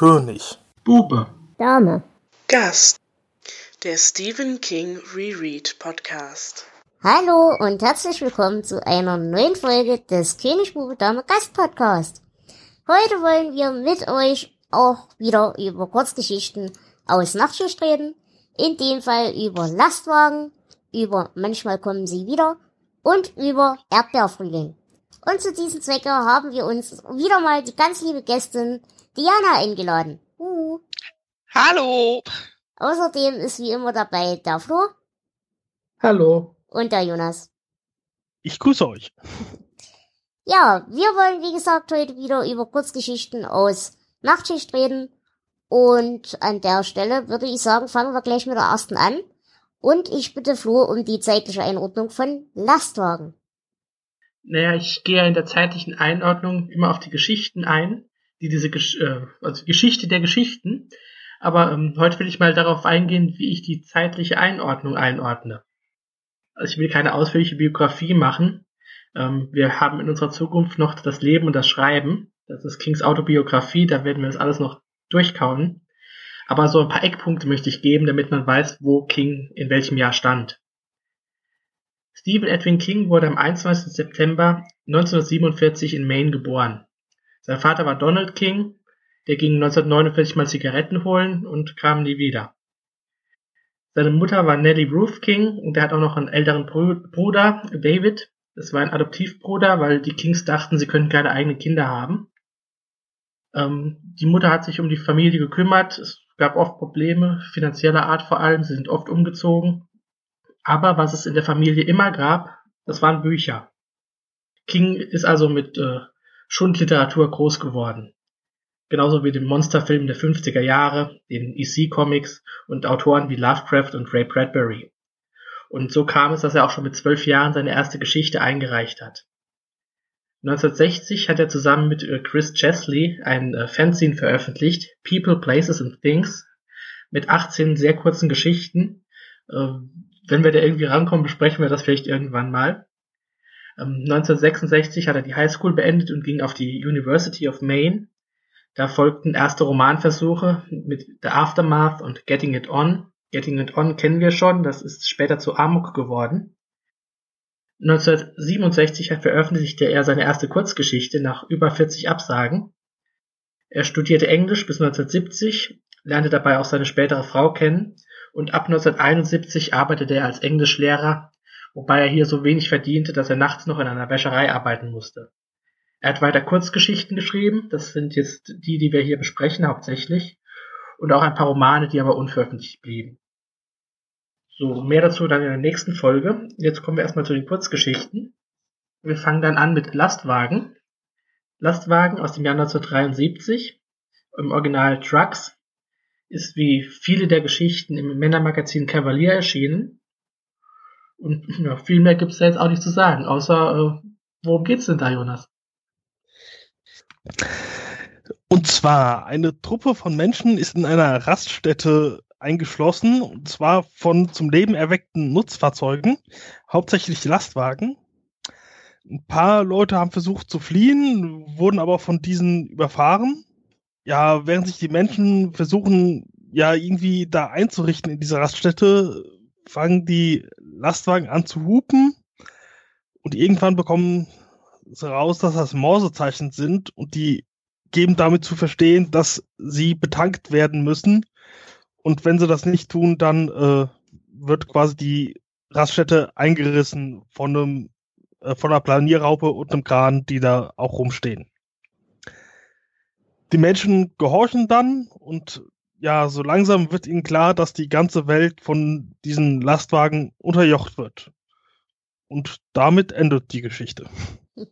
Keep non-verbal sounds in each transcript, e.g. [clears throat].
König. Bube. Dame. Gast. Der Stephen King Reread Podcast. Hallo und herzlich willkommen zu einer neuen Folge des König Bube Dame Gast Podcast. Heute wollen wir mit euch auch wieder über Kurzgeschichten aus Nachtschicht reden. In dem Fall über Lastwagen, über Manchmal kommen sie wieder und über Erdbeerfrühling. Und zu diesem Zwecke haben wir uns wieder mal die ganz liebe Gästin Diana eingeladen. Uh. Hallo. Außerdem ist wie immer dabei der Flo. Hallo. Und der Jonas. Ich grüße euch. Ja, wir wollen wie gesagt heute wieder über Kurzgeschichten aus Nachtschicht reden. Und an der Stelle würde ich sagen, fangen wir gleich mit der ersten an. Und ich bitte Flo um die zeitliche Einordnung von Lastwagen. Naja, ich gehe in der zeitlichen Einordnung immer auf die Geschichten ein, die diese Gesch äh, also Geschichte der Geschichten. Aber ähm, heute will ich mal darauf eingehen, wie ich die zeitliche Einordnung einordne. Also ich will keine ausführliche Biografie machen. Ähm, wir haben in unserer Zukunft noch das Leben und das Schreiben. Das ist Kings Autobiografie, da werden wir das alles noch durchkauen. Aber so ein paar Eckpunkte möchte ich geben, damit man weiß, wo King in welchem Jahr stand. Stephen Edwin King wurde am 21. September 1947 in Maine geboren. Sein Vater war Donald King, der ging 1949 mal Zigaretten holen und kam nie wieder. Seine Mutter war Nellie Ruth King und er hat auch noch einen älteren Bruder, David. Das war ein Adoptivbruder, weil die Kings dachten, sie könnten keine eigenen Kinder haben. Ähm, die Mutter hat sich um die Familie gekümmert. Es gab oft Probleme, finanzieller Art vor allem. Sie sind oft umgezogen. Aber was es in der Familie immer gab, das waren Bücher. King ist also mit äh, Schundliteratur groß geworden. Genauso wie dem Monsterfilm der 50er Jahre, den EC-Comics und Autoren wie Lovecraft und Ray Bradbury. Und so kam es, dass er auch schon mit zwölf Jahren seine erste Geschichte eingereicht hat. 1960 hat er zusammen mit äh, Chris Chesley ein äh, Fanzine veröffentlicht, People, Places and Things, mit 18 sehr kurzen Geschichten. Ähm, wenn wir da irgendwie rankommen, besprechen wir das vielleicht irgendwann mal. 1966 ähm, hat er die Highschool beendet und ging auf die University of Maine. Da folgten erste Romanversuche mit The Aftermath und Getting It On. Getting It On kennen wir schon, das ist später zu Amok geworden. 1967 veröffentlichte er seine erste Kurzgeschichte nach über 40 Absagen. Er studierte Englisch bis 1970, lernte dabei auch seine spätere Frau kennen und ab 1971 arbeitete er als Englischlehrer wobei er hier so wenig verdiente, dass er nachts noch in einer Wäscherei arbeiten musste. Er hat weiter Kurzgeschichten geschrieben, das sind jetzt die, die wir hier besprechen hauptsächlich, und auch ein paar Romane, die aber unveröffentlicht blieben. So, mehr dazu dann in der nächsten Folge. Jetzt kommen wir erstmal zu den Kurzgeschichten. Wir fangen dann an mit Lastwagen. Lastwagen aus dem Jahr 1973, im Original Trucks, ist wie viele der Geschichten im Männermagazin Cavalier erschienen und [clears throat] ja, viel mehr gibt es jetzt auch nicht zu sagen, außer äh, worum geht's denn da, Jonas? Und zwar, eine Truppe von Menschen ist in einer Raststätte eingeschlossen, und zwar von zum Leben erweckten Nutzfahrzeugen, hauptsächlich Lastwagen. Ein paar Leute haben versucht zu fliehen, wurden aber von diesen überfahren. Ja, während sich die Menschen versuchen, ja, irgendwie da einzurichten in dieser Raststätte, fangen die Lastwagen an zu hupen und irgendwann bekommen sie raus, dass das Morsezeichen sind und die geben damit zu verstehen, dass sie betankt werden müssen. Und wenn sie das nicht tun, dann äh, wird quasi die Raststätte eingerissen von einem äh, von einer Planierraupe und einem Kran, die da auch rumstehen. Die Menschen gehorchen dann und ja, so langsam wird ihnen klar, dass die ganze Welt von diesen Lastwagen unterjocht wird. Und damit endet die Geschichte. [laughs]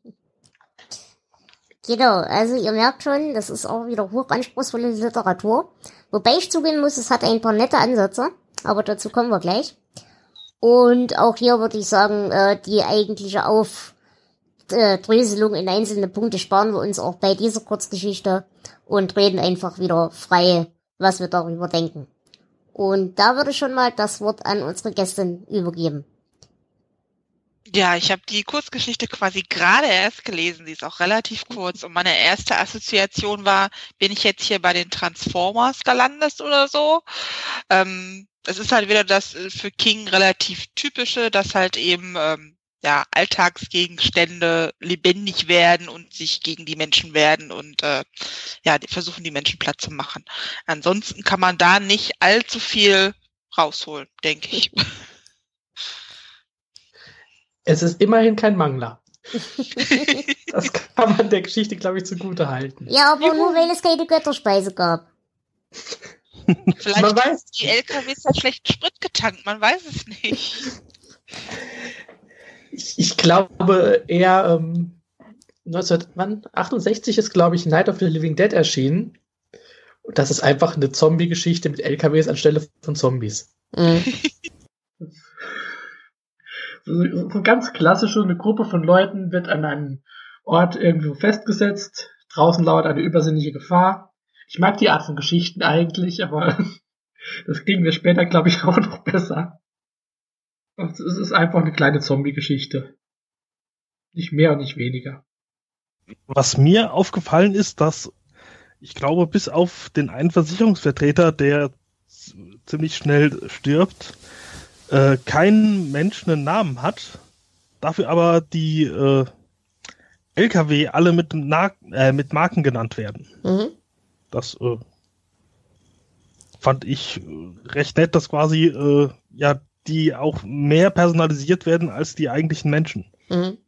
Genau, also ihr merkt schon, das ist auch wieder hochanspruchsvolle Literatur. Wobei ich zugeben muss, es hat ein paar nette Ansätze, aber dazu kommen wir gleich. Und auch hier würde ich sagen, äh, die eigentliche Aufdröselung in einzelne Punkte sparen wir uns auch bei dieser Kurzgeschichte und reden einfach wieder frei was wir darüber denken. Und da würde ich schon mal das Wort an unsere Gästin übergeben. Ja, ich habe die Kurzgeschichte quasi gerade erst gelesen. Sie ist auch relativ kurz. Und meine erste Assoziation war, bin ich jetzt hier bei den Transformers gelandet oder so? Ähm, es ist halt wieder das äh, für King relativ typische, dass halt eben ähm, ja Alltagsgegenstände lebendig werden und sich gegen die Menschen werden und äh, ja die versuchen die Menschen platt zu machen. Ansonsten kann man da nicht allzu viel rausholen, denke ich. [laughs] Es ist immerhin kein Mangler. [laughs] das kann man der Geschichte, glaube ich, zugute halten. Ja, aber nur weil es keine Götterspeise gab. Vielleicht man weiß. die LKWs ja schlechten Sprit getankt, man weiß es nicht. [laughs] Ich, ich glaube eher ähm, 1968 ist, glaube ich, Night of the Living Dead erschienen. Das ist einfach eine Zombie-Geschichte mit LKWs anstelle von Zombies. Mhm. [laughs] so ganz klassische, eine Gruppe von Leuten wird an einem Ort irgendwo festgesetzt. Draußen lauert eine übersinnliche Gefahr. Ich mag die Art von Geschichten eigentlich, aber [laughs] das kriegen wir später, glaube ich, [laughs] auch noch besser. Es ist einfach eine kleine Zombie-Geschichte. Nicht mehr und nicht weniger. Was mir aufgefallen ist, dass ich glaube, bis auf den einen Versicherungsvertreter, der ziemlich schnell stirbt, äh, kein Mensch einen Namen hat. Dafür aber die äh, LKW alle mit, Na äh, mit Marken genannt werden. Mhm. Das äh, fand ich äh, recht nett, dass quasi äh, ja die auch mehr personalisiert werden als die eigentlichen Menschen. Mhm.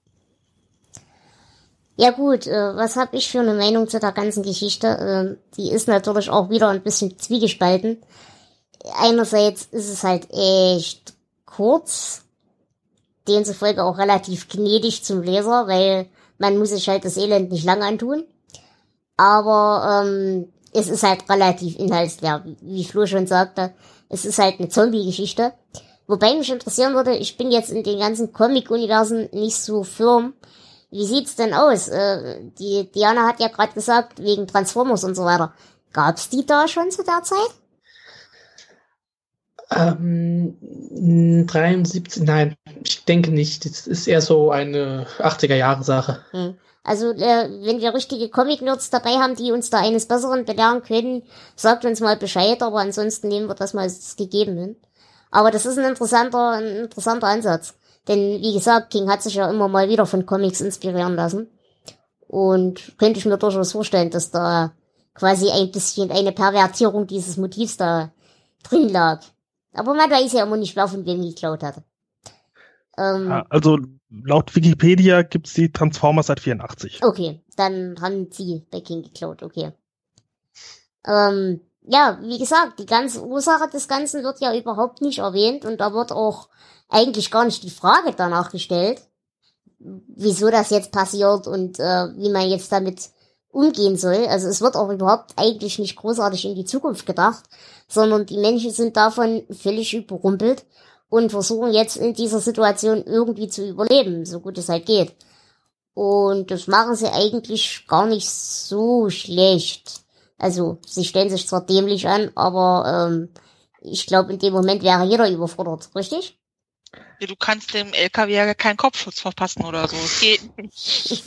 Ja gut, äh, was habe ich für eine Meinung zu der ganzen Geschichte? Äh, die ist natürlich auch wieder ein bisschen zwiegespalten. Einerseits ist es halt echt kurz, demzufolge auch relativ gnädig zum Leser, weil man muss sich halt das Elend nicht lang antun. Aber ähm, es ist halt relativ inhaltsleer, wie Flo schon sagte. Es ist halt eine Zombie-Geschichte. Wobei mich interessieren würde, ich bin jetzt in den ganzen Comic-Universen nicht so firm. Wie sieht's denn aus? Äh, die Diana hat ja gerade gesagt, wegen Transformers und so weiter. Gab's die da schon zu der Zeit? Ähm, 73, nein, ich denke nicht. Das ist eher so eine 80er-Jahre-Sache. Hm. Also, äh, wenn wir richtige Comic-Nerds dabei haben, die uns da eines Besseren belehren können, sagt uns mal Bescheid, aber ansonsten nehmen wir das mal als gegeben hin. Aber das ist ein interessanter, ein interessanter Ansatz. Denn, wie gesagt, King hat sich ja immer mal wieder von Comics inspirieren lassen. Und könnte ich mir durchaus vorstellen, dass da quasi ein bisschen eine Pervertierung dieses Motivs da drin lag. Aber man weiß ja immer nicht, wer von wem geklaut hat. Ähm, also laut Wikipedia gibt's die Transformers seit 84. Okay, dann haben sie bei King geklaut, okay. Ähm, ja, wie gesagt, die ganze Ursache des Ganzen wird ja überhaupt nicht erwähnt und da wird auch eigentlich gar nicht die Frage danach gestellt, wieso das jetzt passiert und äh, wie man jetzt damit umgehen soll. Also es wird auch überhaupt eigentlich nicht großartig in die Zukunft gedacht, sondern die Menschen sind davon völlig überrumpelt und versuchen jetzt in dieser Situation irgendwie zu überleben, so gut es halt geht. Und das machen sie eigentlich gar nicht so schlecht. Also, sie stellen sich zwar dämlich an, aber ähm, ich glaube, in dem Moment wäre jeder überfordert, richtig? Ja, du kannst dem LKW ja keinen Kopfschutz verpassen oder so. Es geht nicht.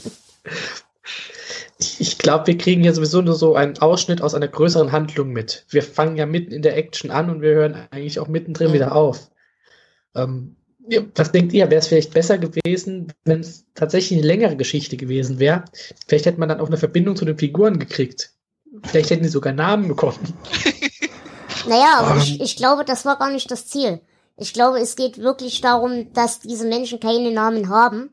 Ich glaube, wir kriegen ja sowieso nur so einen Ausschnitt aus einer größeren Handlung mit. Wir fangen ja mitten in der Action an und wir hören eigentlich auch mittendrin mhm. wieder auf. Ähm, was denkt ihr? Wäre es vielleicht besser gewesen, wenn es tatsächlich eine längere Geschichte gewesen wäre? Vielleicht hätte man dann auch eine Verbindung zu den Figuren gekriegt. Vielleicht hätten die sogar Namen bekommen. [laughs] Naja, aber um. ich, ich glaube, das war gar nicht das Ziel. Ich glaube, es geht wirklich darum, dass diese Menschen keine Namen haben,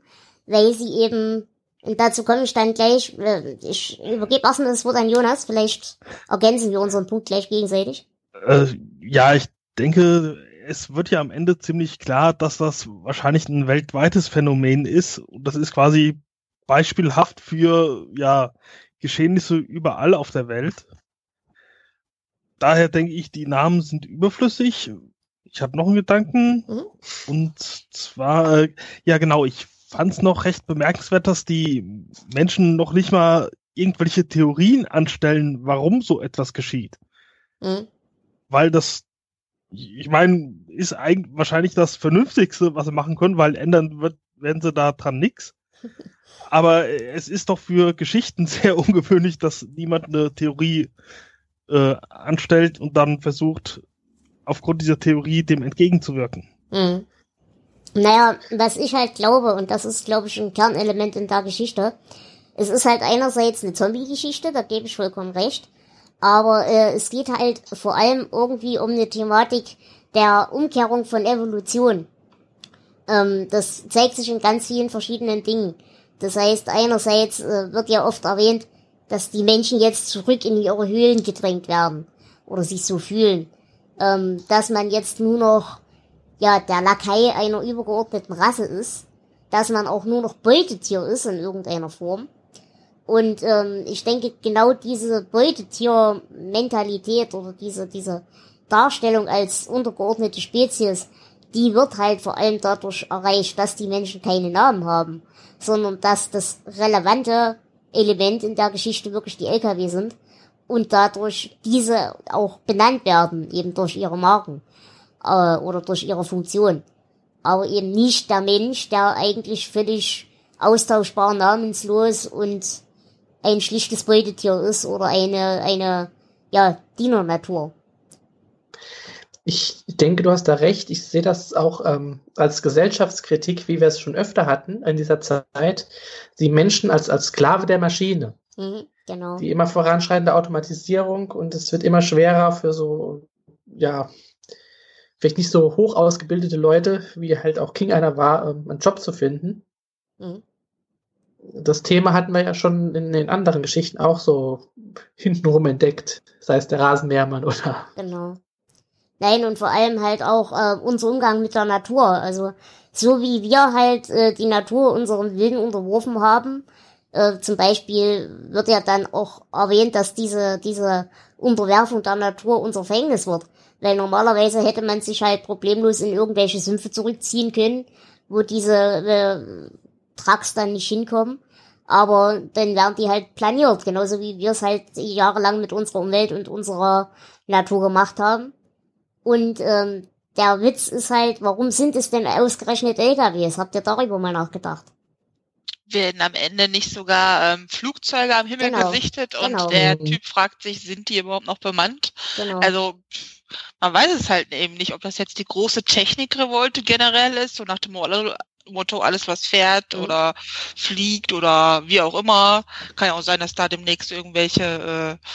weil sie eben und dazu komme ich dann gleich. Äh, ich übergebe erstmal das Wort an Jonas. Vielleicht ergänzen wir unseren Punkt gleich gegenseitig. Äh, ja, ich denke, es wird ja am Ende ziemlich klar, dass das wahrscheinlich ein weltweites Phänomen ist. Und das ist quasi beispielhaft für ja Geschehnisse überall auf der Welt. Daher denke ich, die Namen sind überflüssig. Ich habe noch einen Gedanken. Mhm. Und zwar, äh, ja genau, ich fand es noch recht bemerkenswert, dass die Menschen noch nicht mal irgendwelche Theorien anstellen, warum so etwas geschieht. Mhm. Weil das, ich meine, ist eigentlich wahrscheinlich das Vernünftigste, was sie machen können, weil ändern wird werden sie da dran nix. Aber es ist doch für Geschichten [laughs] sehr ungewöhnlich, dass niemand eine Theorie äh, anstellt und dann versucht, aufgrund dieser Theorie dem entgegenzuwirken. Mhm. Naja, was ich halt glaube, und das ist, glaube ich, ein Kernelement in der Geschichte, es ist halt einerseits eine Zombie-Geschichte, da gebe ich vollkommen recht, aber äh, es geht halt vor allem irgendwie um eine Thematik der Umkehrung von Evolution. Ähm, das zeigt sich in ganz vielen verschiedenen Dingen. Das heißt, einerseits äh, wird ja oft erwähnt, dass die Menschen jetzt zurück in ihre Höhlen gedrängt werden oder sich so fühlen, ähm, dass man jetzt nur noch ja, der Lakai einer übergeordneten Rasse ist, dass man auch nur noch Beutetier ist in irgendeiner Form. Und ähm, ich denke, genau diese Beutetier-Mentalität oder diese, diese Darstellung als untergeordnete Spezies, die wird halt vor allem dadurch erreicht, dass die Menschen keine Namen haben, sondern dass das relevante Element in der Geschichte wirklich die LKW sind und dadurch diese auch benannt werden, eben durch ihre Marken äh, oder durch ihre Funktion. Aber eben nicht der Mensch, der eigentlich völlig austauschbar, namenslos und ein schlichtes Beutetier ist oder eine, eine, ja, Dienernatur. Ich denke, du hast da recht. Ich sehe das auch ähm, als Gesellschaftskritik, wie wir es schon öfter hatten in dieser Zeit, die Menschen als, als Sklave der Maschine. Mhm, genau. Die immer voranschreitende Automatisierung und es wird immer schwerer für so, ja, vielleicht nicht so hoch ausgebildete Leute, wie halt auch King einer war, ähm, einen Job zu finden. Mhm. Das Thema hatten wir ja schon in den anderen Geschichten auch so hintenrum entdeckt, sei es der Rasenmähermann oder. Genau. Nein, und vor allem halt auch äh, unser Umgang mit der Natur. Also so wie wir halt äh, die Natur unserem Willen unterworfen haben, äh, zum Beispiel wird ja dann auch erwähnt, dass diese, diese Unterwerfung der Natur unser Verhängnis wird. Weil normalerweise hätte man sich halt problemlos in irgendwelche Sümpfe zurückziehen können, wo diese äh, Trucks dann nicht hinkommen. Aber dann werden die halt planiert, genauso wie wir es halt jahrelang mit unserer Umwelt und unserer Natur gemacht haben. Und ähm, der Witz ist halt, warum sind es denn ausgerechnet LKWs? Habt ihr darüber mal nachgedacht? werden am Ende nicht sogar ähm, Flugzeuge am Himmel genau, gesichtet und genau. der Typ fragt sich, sind die überhaupt noch bemannt? Genau. Also man weiß es halt eben nicht, ob das jetzt die große Technikrevolte generell ist, so nach dem Motto, alles was fährt mhm. oder fliegt oder wie auch immer. Kann ja auch sein, dass da demnächst irgendwelche äh,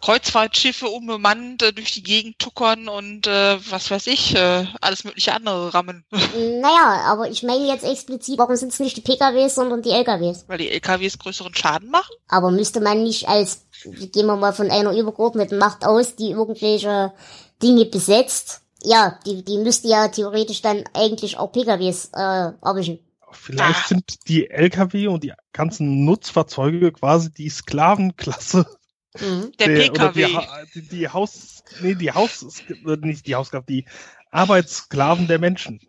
Kreuzfahrtschiffe unbemannt äh, durch die Gegend tuckern und äh, was weiß ich, äh, alles mögliche andere rammen. [laughs] Naja, aber ich meine jetzt explizit, warum sind es nicht die PKWs, sondern die LKWs? Weil die LKWs größeren Schaden machen? Aber müsste man nicht als, gehen wir mal von einer übergeordneten Macht aus, die irgendwelche Dinge besetzt, ja, die, die müsste ja theoretisch dann eigentlich auch PKWs äh, erwischen. Vielleicht ah. sind die LKW und die ganzen Nutzfahrzeuge quasi die Sklavenklasse Mhm. Der, der PKW. Die, die, die, Haus, nee, die Haus, nicht die Haussklaven, die Arbeitssklaven der Menschen.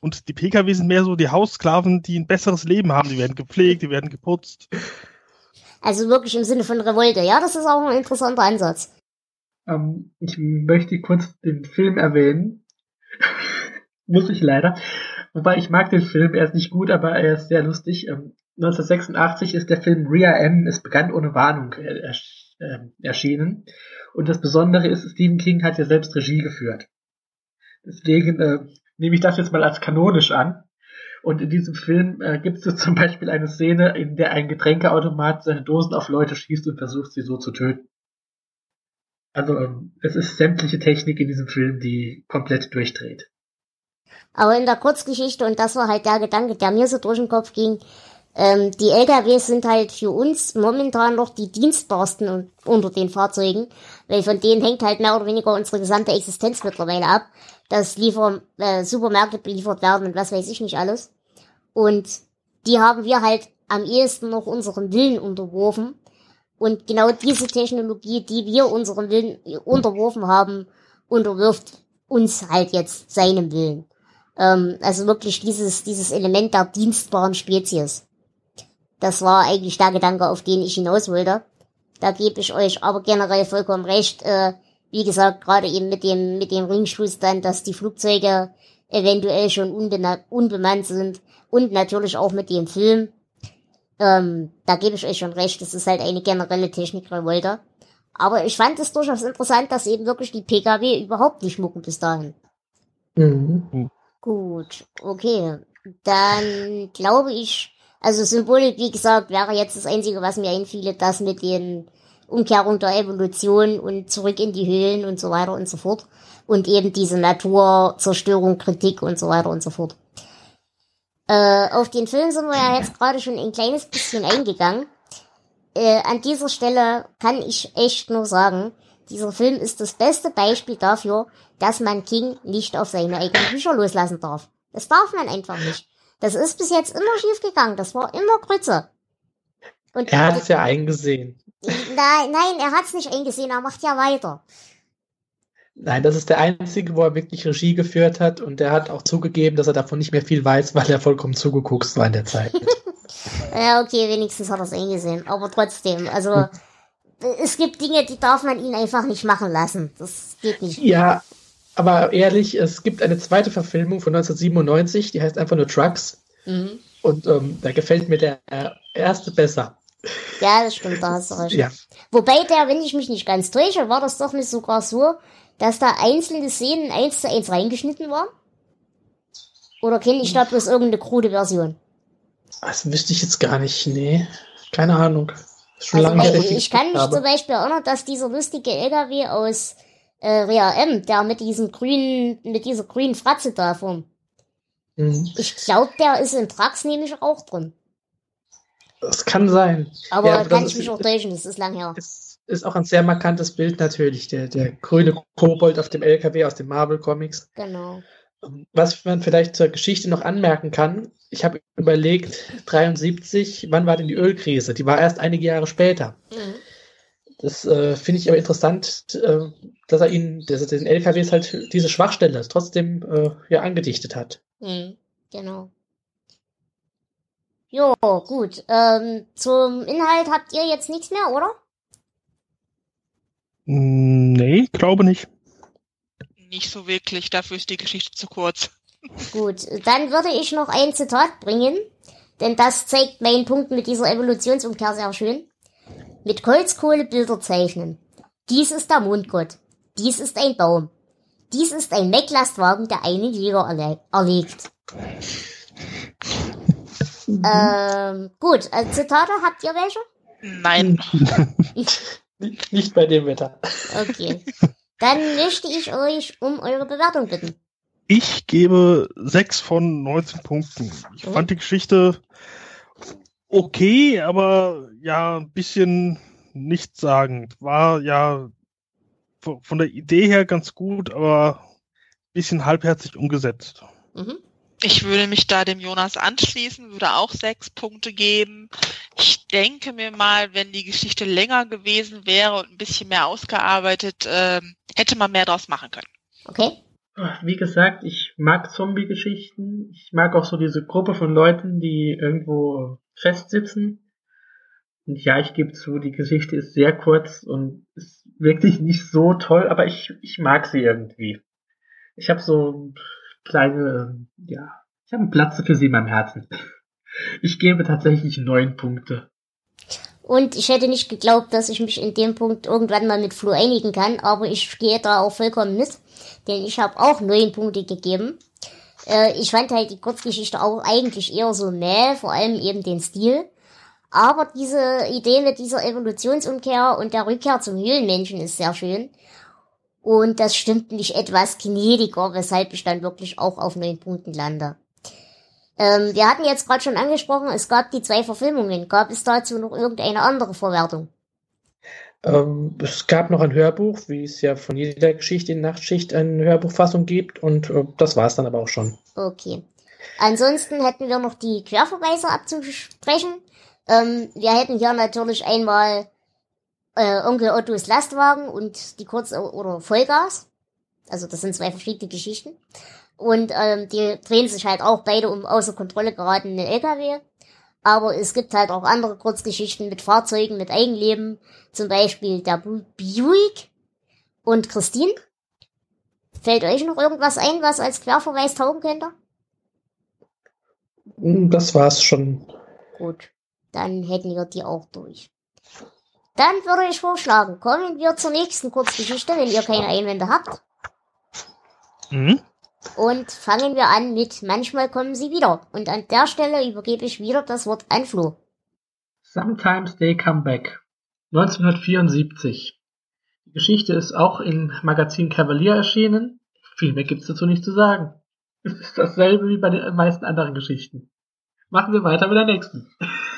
Und die PKW sind mehr so die Haussklaven, die ein besseres Leben haben. Die werden gepflegt, die werden geputzt. Also wirklich im Sinne von Revolte. Ja, das ist auch ein interessanter Ansatz. Ähm, ich möchte kurz den Film erwähnen. [laughs] Muss ich leider. Wobei ich mag den Film, er ist nicht gut, aber er ist sehr lustig. Ähm, 1986 ist der Film Ria M. Es begann ohne Warnung äh, äh, erschienen. Und das Besondere ist, Stephen King hat ja selbst Regie geführt. Deswegen äh, nehme ich das jetzt mal als kanonisch an. Und in diesem Film äh, gibt es [laughs] zum Beispiel eine Szene, in der ein Getränkeautomat seine Dosen auf Leute schießt und versucht, sie so zu töten. Also ähm, es ist sämtliche Technik in diesem Film, die komplett durchdreht. Aber in der Kurzgeschichte, und das war halt der Gedanke, der mir so durch den Kopf ging, ähm, die LKWs sind halt für uns momentan noch die dienstbarsten unter den Fahrzeugen, weil von denen hängt halt mehr oder weniger unsere gesamte Existenz mittlerweile ab, dass Liefer äh, Supermärkte beliefert werden und was weiß ich nicht alles. Und die haben wir halt am ehesten noch unseren Willen unterworfen. Und genau diese Technologie, die wir unseren Willen unterworfen haben, unterwirft uns halt jetzt seinem Willen. Ähm, also wirklich dieses, dieses Element der dienstbaren Spezies. Das war eigentlich der Gedanke, auf den ich hinaus wollte. Da gebe ich euch aber generell vollkommen recht. Äh, wie gesagt, gerade eben mit dem, mit dem Ringschluss dann, dass die Flugzeuge eventuell schon unbemannt sind und natürlich auch mit dem Film. Ähm, da gebe ich euch schon recht, das ist halt eine generelle Technikrevolte. Aber ich fand es durchaus interessant, dass eben wirklich die PKW überhaupt nicht schmucken bis dahin. Mhm. Gut, okay. Dann glaube ich, also Symbolik, wie gesagt, wäre jetzt das Einzige, was mir einfiele, das mit den Umkehrung der Evolution und zurück in die Höhlen und so weiter und so fort. Und eben diese Naturzerstörung, Kritik und so weiter und so fort. Äh, auf den Film sind wir ja jetzt gerade schon ein kleines bisschen eingegangen. Äh, an dieser Stelle kann ich echt nur sagen, dieser Film ist das beste Beispiel dafür, dass man King nicht auf seine eigenen Bücher loslassen darf. Das darf man einfach nicht. Das ist bis jetzt immer schief gegangen. Das war immer Grütze. Und er hat es ja eingesehen. Nein, nein, er hat es nicht eingesehen. Er macht ja weiter. Nein, das ist der einzige, wo er wirklich Regie geführt hat und er hat auch zugegeben, dass er davon nicht mehr viel weiß, weil er vollkommen zugeguckt war in der Zeit. [laughs] ja, okay, wenigstens hat er es eingesehen. Aber trotzdem, also hm. es gibt Dinge, die darf man ihn einfach nicht machen lassen. Das geht nicht. Ja, aber ehrlich, es gibt eine zweite Verfilmung von 1997, die heißt einfach nur Trucks. Mhm. Und ähm, da gefällt mir der erste besser. Ja, das stimmt, da hast du recht. Ja. Wobei der, wenn ich mich nicht ganz täusche, war das doch nicht sogar so, dass da einzelne Szenen eins zu eins reingeschnitten waren? Oder kenne ich da bloß irgendeine krude Version? Das wüsste ich jetzt gar nicht, nee. Keine Ahnung. Schon also, lange ich, ich kann mich habe. zum Beispiel erinnern, dass dieser lustige LKW aus äh, Rea M, der mit diesem grünen, mit dieser grünen Fratze da vorn. Mhm. Ich glaube, der ist in Trax nämlich auch drin. Das kann sein. Aber ja, kann ich mich auch täuschen, das ist lang her. Ist, ist auch ein sehr markantes Bild natürlich, der, der grüne Kobold auf dem LKW aus den Marvel Comics. Genau. Ähm, was man vielleicht zur Geschichte noch anmerken kann, ich habe überlegt, 73, wann war denn die Ölkrise? Die war erst einige Jahre später. Mhm. Das äh, finde ich aber interessant, äh, dass er ihnen, dass er den LKWs halt diese Schwachstelle trotzdem äh, ja angedichtet hat. Mhm, genau. Jo, gut. Ähm, zum Inhalt habt ihr jetzt nichts mehr, oder? Nee, glaube nicht. Nicht so wirklich, dafür ist die Geschichte zu kurz. Gut, dann würde ich noch ein Zitat bringen, denn das zeigt meinen Punkt mit dieser Evolutionsumkehr sehr schön. Mit Holzkohle Bilder zeichnen. Dies ist der Mondgott. Dies ist ein Baum. Dies ist ein Mecklastwagen, der einen Jäger erle erlegt. [laughs] Ähm, gut, also Zitate, habt ihr welche? Nein. Nicht bei dem Wetter. Okay. Dann möchte ich euch um eure Bewertung bitten. Ich gebe 6 von 19 Punkten. Ich mhm. fand die Geschichte okay, aber ja, ein bisschen nichtssagend. War ja von der Idee her ganz gut, aber ein bisschen halbherzig umgesetzt. Mhm. Ich würde mich da dem Jonas anschließen, würde auch sechs Punkte geben. Ich denke mir mal, wenn die Geschichte länger gewesen wäre und ein bisschen mehr ausgearbeitet, äh, hätte man mehr draus machen können. Okay. Wie gesagt, ich mag Zombie-Geschichten. Ich mag auch so diese Gruppe von Leuten, die irgendwo festsitzen. Und ja, ich gebe zu, die Geschichte ist sehr kurz und ist wirklich nicht so toll, aber ich, ich mag sie irgendwie. Ich habe so kleine, ja, ich habe einen Platz für sie in meinem Herzen. Ich gebe tatsächlich neun Punkte. Und ich hätte nicht geglaubt, dass ich mich in dem Punkt irgendwann mal mit Flo einigen kann, aber ich gehe da auch vollkommen mit, denn ich habe auch neun Punkte gegeben. Äh, ich fand halt die Kurzgeschichte auch eigentlich eher so mäh, vor allem eben den Stil. Aber diese Idee mit dieser Evolutionsumkehr und der Rückkehr zum Höhlenmenschen ist sehr schön. Und das stimmt mich etwas gnädiger, weshalb ich dann wirklich auch auf neun Punkten lande. Ähm, wir hatten jetzt gerade schon angesprochen, es gab die zwei Verfilmungen. Gab es dazu noch irgendeine andere Verwertung? Ähm, es gab noch ein Hörbuch, wie es ja von jeder Geschichte in Nachtschicht eine Hörbuchfassung gibt. Und äh, das war es dann aber auch schon. Okay. Ansonsten hätten wir noch die Querverweise abzusprechen. Ähm, wir hätten hier natürlich einmal äh, Onkel Ottos Lastwagen und die Kurz- oder Vollgas. Also das sind zwei verschiedene Geschichten. Und ähm, die drehen sich halt auch beide um außer Kontrolle geratene LKW. Aber es gibt halt auch andere Kurzgeschichten mit Fahrzeugen, mit Eigenleben. Zum Beispiel der Buick und Christine. Fällt euch noch irgendwas ein, was als Querverweis taugen könnte? Hm, das war's schon. Gut, dann hätten wir die auch durch. Dann würde ich vorschlagen, kommen wir zur nächsten Kurzgeschichte, wenn ihr keine Einwände habt. Mhm. Und fangen wir an mit Manchmal kommen sie wieder. Und an der Stelle übergebe ich wieder das Wort an Flo. Sometimes They Come Back. 1974. Die Geschichte ist auch im Magazin Cavalier erschienen. Viel mehr gibt's dazu nicht zu sagen. Es ist dasselbe wie bei den meisten anderen Geschichten. Machen wir weiter mit der nächsten. [laughs]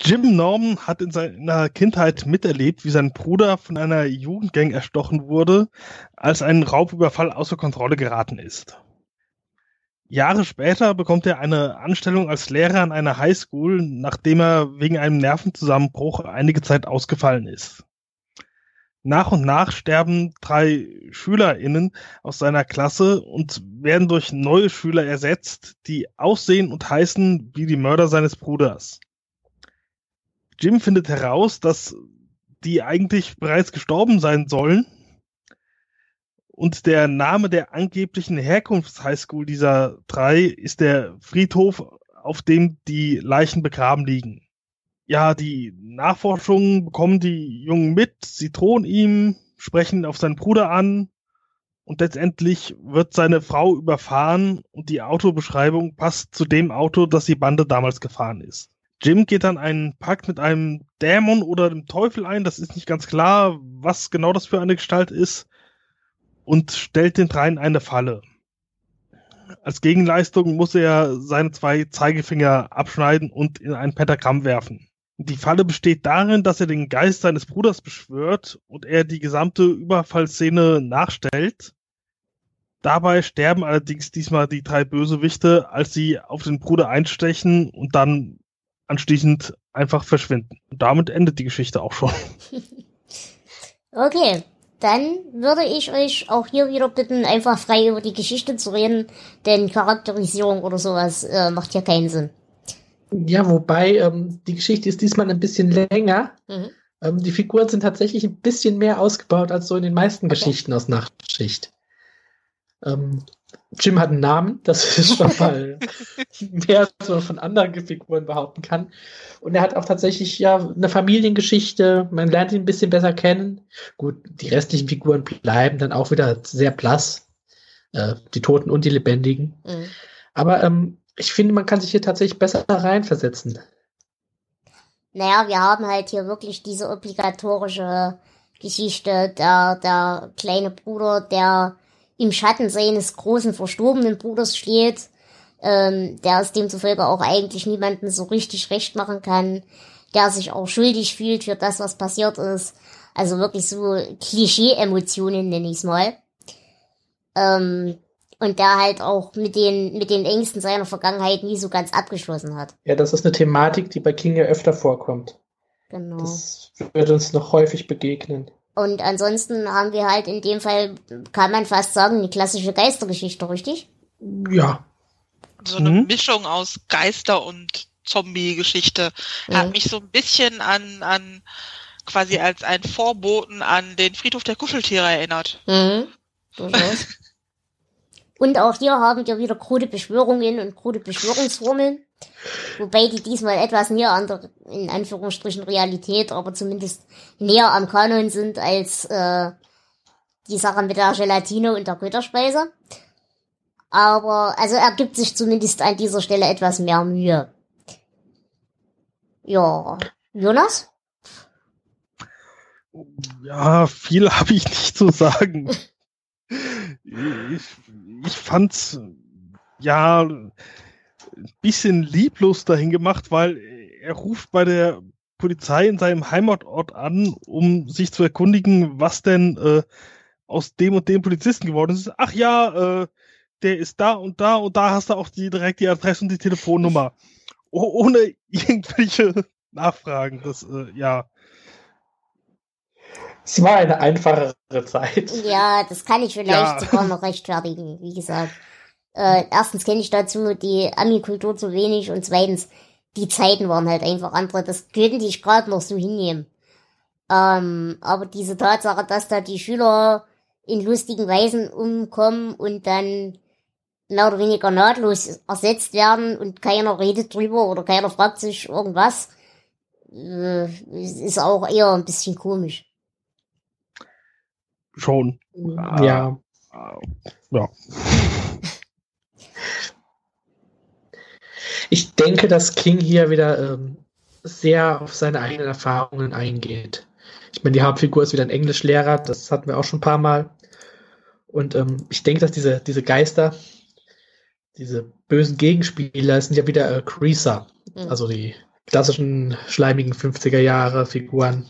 Jim Norman hat in seiner Kindheit miterlebt, wie sein Bruder von einer Jugendgang erstochen wurde, als ein Raubüberfall außer Kontrolle geraten ist. Jahre später bekommt er eine Anstellung als Lehrer an einer Highschool, nachdem er wegen einem Nervenzusammenbruch einige Zeit ausgefallen ist. Nach und nach sterben drei SchülerInnen aus seiner Klasse und werden durch neue Schüler ersetzt, die aussehen und heißen wie die Mörder seines Bruders. Jim findet heraus, dass die eigentlich bereits gestorben sein sollen. Und der Name der angeblichen Herkunftshighschool dieser drei ist der Friedhof, auf dem die Leichen begraben liegen. Ja, die Nachforschungen bekommen die Jungen mit, sie drohen ihm, sprechen auf seinen Bruder an und letztendlich wird seine Frau überfahren und die Autobeschreibung passt zu dem Auto, das die Bande damals gefahren ist. Jim geht dann einen Pakt mit einem Dämon oder dem Teufel ein. Das ist nicht ganz klar, was genau das für eine Gestalt ist. Und stellt den dreien eine Falle. Als Gegenleistung muss er seine zwei Zeigefinger abschneiden und in ein Pentagramm werfen. Die Falle besteht darin, dass er den Geist seines Bruders beschwört und er die gesamte Überfallszene nachstellt. Dabei sterben allerdings diesmal die drei Bösewichte, als sie auf den Bruder einstechen und dann anschließend einfach verschwinden. Und damit endet die Geschichte auch schon. [laughs] Okay, dann würde ich euch auch hier wieder bitten, einfach frei über die Geschichte zu reden, denn Charakterisierung oder sowas äh, macht ja keinen Sinn. Ja, wobei ähm, die Geschichte ist diesmal ein bisschen länger. Mhm. Ähm, die Figuren sind tatsächlich ein bisschen mehr ausgebaut als so in den meisten okay. Geschichten aus Nachtschicht. Ähm, Jim hat einen Namen, das ist schon [laughs] mal mehr, als man von anderen Figuren behaupten kann. Und er hat auch tatsächlich ja eine Familiengeschichte, man lernt ihn ein bisschen besser kennen. Gut, die restlichen Figuren bleiben dann auch wieder sehr blass. Äh, die Toten und die Lebendigen. Mhm. Aber ähm, ich finde, man kann sich hier tatsächlich besser reinversetzen. Naja, wir haben halt hier wirklich diese obligatorische Geschichte, der, der kleine Bruder, der im Schatten seines großen verstorbenen Bruders steht, ähm, der es demzufolge auch eigentlich niemanden so richtig recht machen kann, der sich auch schuldig fühlt für das, was passiert ist. Also wirklich so Klischee-Emotionen, nenne ich es mal. Ähm, und der halt auch mit den, mit den Ängsten seiner Vergangenheit nie so ganz abgeschlossen hat. Ja, das ist eine Thematik, die bei King ja öfter vorkommt. Genau. Das wird uns noch häufig begegnen. Und ansonsten haben wir halt in dem Fall, kann man fast sagen, die klassische Geistergeschichte, richtig? Ja. So eine mhm. Mischung aus Geister- und Zombie-Geschichte mhm. hat mich so ein bisschen an, an quasi als ein Vorboten an den Friedhof der Kuscheltiere erinnert. Mhm. Durchaus. [laughs] und auch hier haben wir wieder krude Beschwörungen und krude Beschwörungsformeln. Wobei die diesmal etwas näher an der, in Anführungsstrichen, Realität, aber zumindest näher am Kanon sind als äh, die Sache mit der Gelatine und der Götterspeise. Aber, also er gibt sich zumindest an dieser Stelle etwas mehr Mühe. Ja. Jonas? Ja, viel habe ich nicht zu sagen. [laughs] ich, ich fand's, ja, bisschen lieblos dahin gemacht, weil er ruft bei der Polizei in seinem Heimatort an, um sich zu erkundigen, was denn äh, aus dem und dem Polizisten geworden ist. Ach ja, äh, der ist da und da und da hast du auch die, direkt die Adresse und die Telefonnummer. Oh, ohne [laughs] irgendwelche Nachfragen. Das, äh, ja. Es war eine einfachere Zeit. Ja, das kann ich vielleicht ja. sogar noch rechtfertigen, wie gesagt. Äh, erstens kenne ich dazu die Ami-Kultur zu wenig und zweitens, die Zeiten waren halt einfach andere. Das könnte ich gerade noch so hinnehmen. Ähm, aber diese Tatsache, dass da die Schüler in lustigen Weisen umkommen und dann mehr oder weniger nahtlos ersetzt werden und keiner redet drüber oder keiner fragt sich irgendwas, äh, ist auch eher ein bisschen komisch. Schon. Ja. Ja. [laughs] Ich denke, dass King hier wieder ähm, sehr auf seine eigenen Erfahrungen eingeht. Ich meine, die Hauptfigur ist wieder ein Englischlehrer, das hatten wir auch schon ein paar Mal. Und ähm, ich denke, dass diese, diese Geister, diese bösen Gegenspieler, sind ja wieder äh, Creaser, Mhm. also die klassischen schleimigen 50er Jahre Figuren,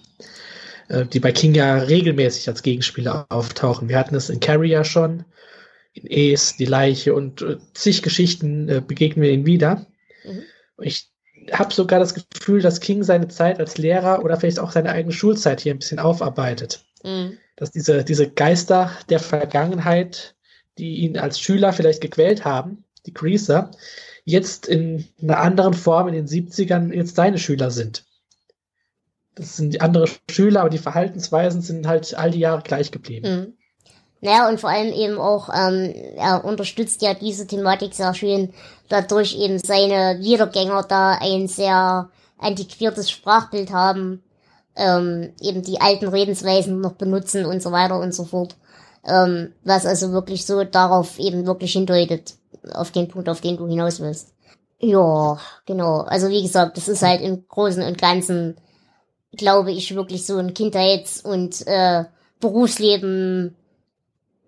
äh, die bei King ja regelmäßig als Gegenspieler auftauchen. Wir hatten es in Carrier schon, in Ace, die Leiche und äh, zig Geschichten äh, begegnen wir ihnen wieder. Mhm. Ich habe sogar das Gefühl, dass King seine Zeit als Lehrer oder vielleicht auch seine eigene Schulzeit hier ein bisschen aufarbeitet. Mhm. Dass diese, diese Geister der Vergangenheit, die ihn als Schüler vielleicht gequält haben, die Creaser, jetzt in einer anderen Form in den 70ern jetzt seine Schüler sind. Das sind die andere Schüler, aber die Verhaltensweisen sind halt all die Jahre gleich geblieben. Mhm. Naja, und vor allem eben auch, ähm, er unterstützt ja diese Thematik sehr schön, dadurch eben seine Wiedergänger da ein sehr antiquiertes Sprachbild haben, ähm, eben die alten Redensweisen noch benutzen und so weiter und so fort. Ähm, was also wirklich so darauf eben wirklich hindeutet, auf den Punkt, auf den du hinaus willst. Ja, genau. Also wie gesagt, das ist halt im Großen und Ganzen, glaube ich, wirklich so ein Kindheits- und äh, Berufsleben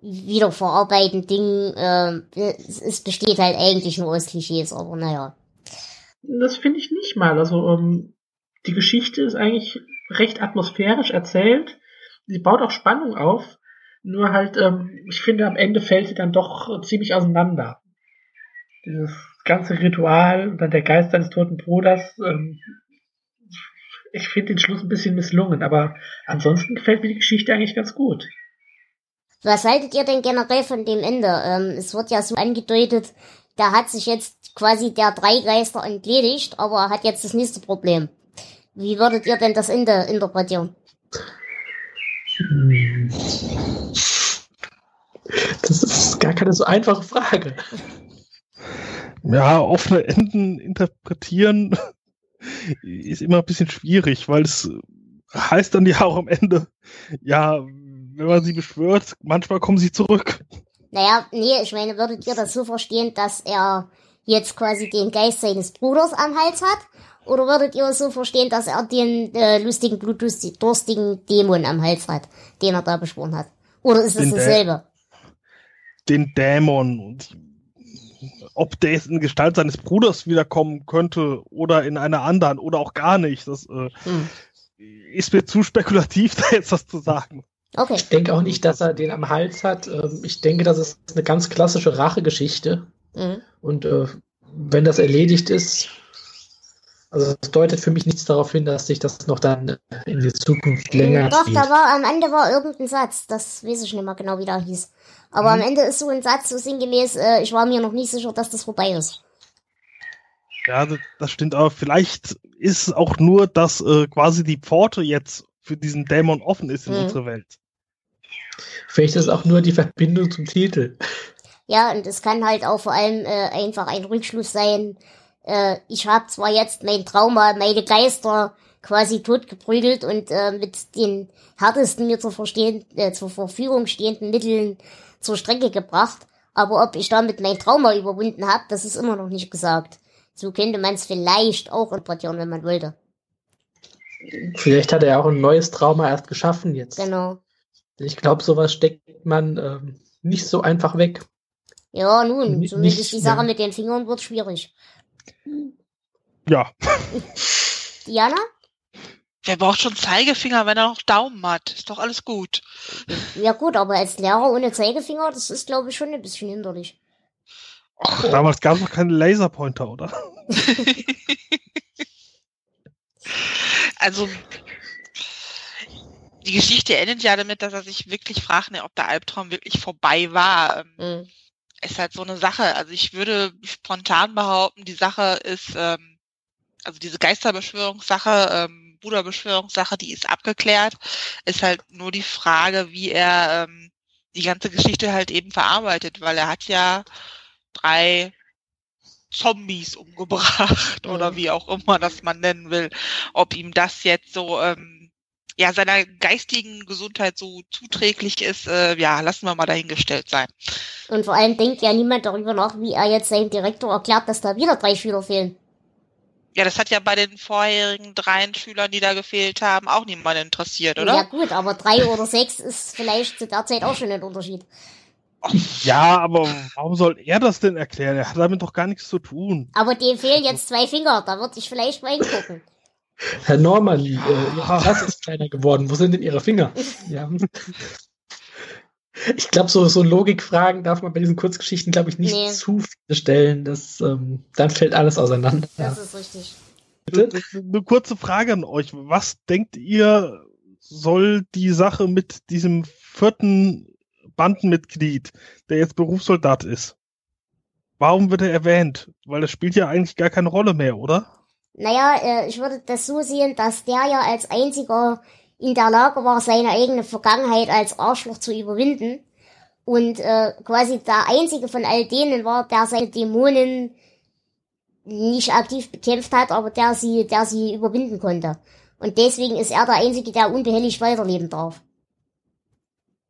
wieder verarbeiten Ding. Äh, es, es besteht halt eigentlich nur aus Klischees, aber naja. Das finde ich nicht mal. Also ähm, die Geschichte ist eigentlich recht atmosphärisch erzählt. Sie baut auch Spannung auf. Nur halt, ähm, ich finde, am Ende fällt sie dann doch ziemlich auseinander. Dieses ganze Ritual und dann der Geist deines toten Bruders. Ähm, ich finde den Schluss ein bisschen misslungen, aber ansonsten gefällt mir die Geschichte eigentlich ganz gut. Was haltet ihr denn generell von dem Ende? Ähm, es wird ja so angedeutet, da hat sich jetzt quasi der Dreigeister entledigt, aber hat jetzt das nächste Problem. Wie würdet ihr denn das Ende interpretieren? Das ist gar keine so einfache Frage. Ja, offene Enden interpretieren [laughs] ist immer ein bisschen schwierig, weil es heißt dann ja auch am Ende, ja, wenn man sie beschwört, manchmal kommen sie zurück. Naja, nee, ich meine, würdet ihr das so verstehen, dass er jetzt quasi den Geist seines Bruders am Hals hat? Oder würdet ihr es so verstehen, dass er den äh, lustigen, blutdurstigen Dämon am Hals hat, den er da beschworen hat? Oder ist es dasselbe? Den Dämon und ob der jetzt in Gestalt seines Bruders wiederkommen könnte oder in einer anderen oder auch gar nicht, das äh, Hm. ist mir zu spekulativ, [laughs] da jetzt was zu sagen. Okay. Ich denke auch nicht, dass er den am Hals hat. Ähm, Ich denke, das ist eine ganz klassische Rachegeschichte. Mhm. Und äh, wenn das erledigt ist, also es deutet für mich nichts darauf hin, dass sich das noch dann in die Zukunft länger Doch, zieht. da war am Ende war irgendein Satz, das weiß ich nicht mehr genau, wie der hieß. Aber am Ende ist so ein Satz so sinngemäß, äh, ich war mir noch nicht sicher, dass das vorbei ist. Ja, das, stimmt, aber vielleicht ist es auch nur, dass äh, quasi die Pforte jetzt für diesen Dämon offen ist in Mhm. unsere Welt. Vielleicht ist es auch nur die Verbindung zum Titel. Ja, und es kann halt auch vor allem äh, einfach ein Rückschluss sein. Äh, ich habe zwar jetzt mein Trauma, meine Geister quasi totgeprügelt und äh, mit den härtesten mir zur, verstehen, äh, zur Verfügung stehenden Mitteln zur Strecke gebracht, aber ob ich damit mein Trauma überwunden habe, das ist immer noch nicht gesagt. So könnte man es vielleicht auch interpretieren, wenn man wollte. Vielleicht hat er auch ein neues Trauma erst geschaffen jetzt. Genau. Ich glaube, sowas steckt man ähm, nicht so einfach weg. Ja, nun, Ni- zumindest nicht die Sache mehr. mit den Fingern wird schwierig. Ja, [laughs] Diana? Wer braucht schon Zeigefinger, wenn er noch Daumen hat? Ist doch alles gut. Ja gut, aber als Lehrer ohne Zeigefinger, das ist glaube ich schon ein bisschen hinderlich. damals gab es noch keine Laserpointer, oder? [laughs] Also, die Geschichte endet ja damit, dass er sich wirklich fragt, ne, ob der Albtraum wirklich vorbei war. Ähm, Hm. ist halt so eine Sache. Also ich würde spontan behaupten, die Sache ist, ähm, also diese Geisterbeschwörungssache, ähm, Bruderbeschwörungssache, die ist abgeklärt. Ist halt nur die Frage, wie er ähm, die ganze Geschichte halt eben verarbeitet, weil er hat ja drei Zombies umgebracht oder wie auch immer das man nennen will. Ob ihm das jetzt so ähm, ja seiner geistigen Gesundheit so zuträglich ist, äh, ja, lassen wir mal dahingestellt sein. Und vor allem denkt ja niemand darüber nach, wie er jetzt seinem Direktor erklärt, dass da wieder drei Schüler fehlen. Ja, das hat ja bei den vorherigen dreien Schülern, die da gefehlt haben, auch niemand interessiert, oder? Ja gut, aber drei oder sechs ist vielleicht zu der Zeit auch schon ein Unterschied. Ja, aber warum soll er das denn erklären? Er hat damit doch gar nichts zu tun. Aber dem fehlen jetzt zwei Finger, da würde ich vielleicht mal hingucken. Herr Norman, äh, Ihre Klasse ist kleiner geworden. Wo sind denn Ihre Finger? [laughs] Ja. Ich glaube, so, so Logikfragen darf man bei diesen Kurzgeschichten, glaube ich, nicht Nee. zu viele stellen. Das, ähm, dann fällt alles auseinander. Das ist richtig. Bitte? Eine kurze Frage an euch. Was denkt ihr, soll die Sache mit diesem vierten Bandenmitglied, der jetzt Berufssoldat ist? Warum wird er erwähnt? Weil das spielt ja eigentlich gar keine Rolle mehr, oder? Naja, äh, ich würde das so sehen, dass der ja als einziger in der Lage war, seine eigene Vergangenheit als Arschloch zu überwinden. Und äh, quasi der einzige von all denen war, der seine Dämonen nicht aktiv bekämpft hat, aber der sie, der sie überwinden konnte. Und deswegen ist er der Einzige, der unbehelligt weiterleben darf.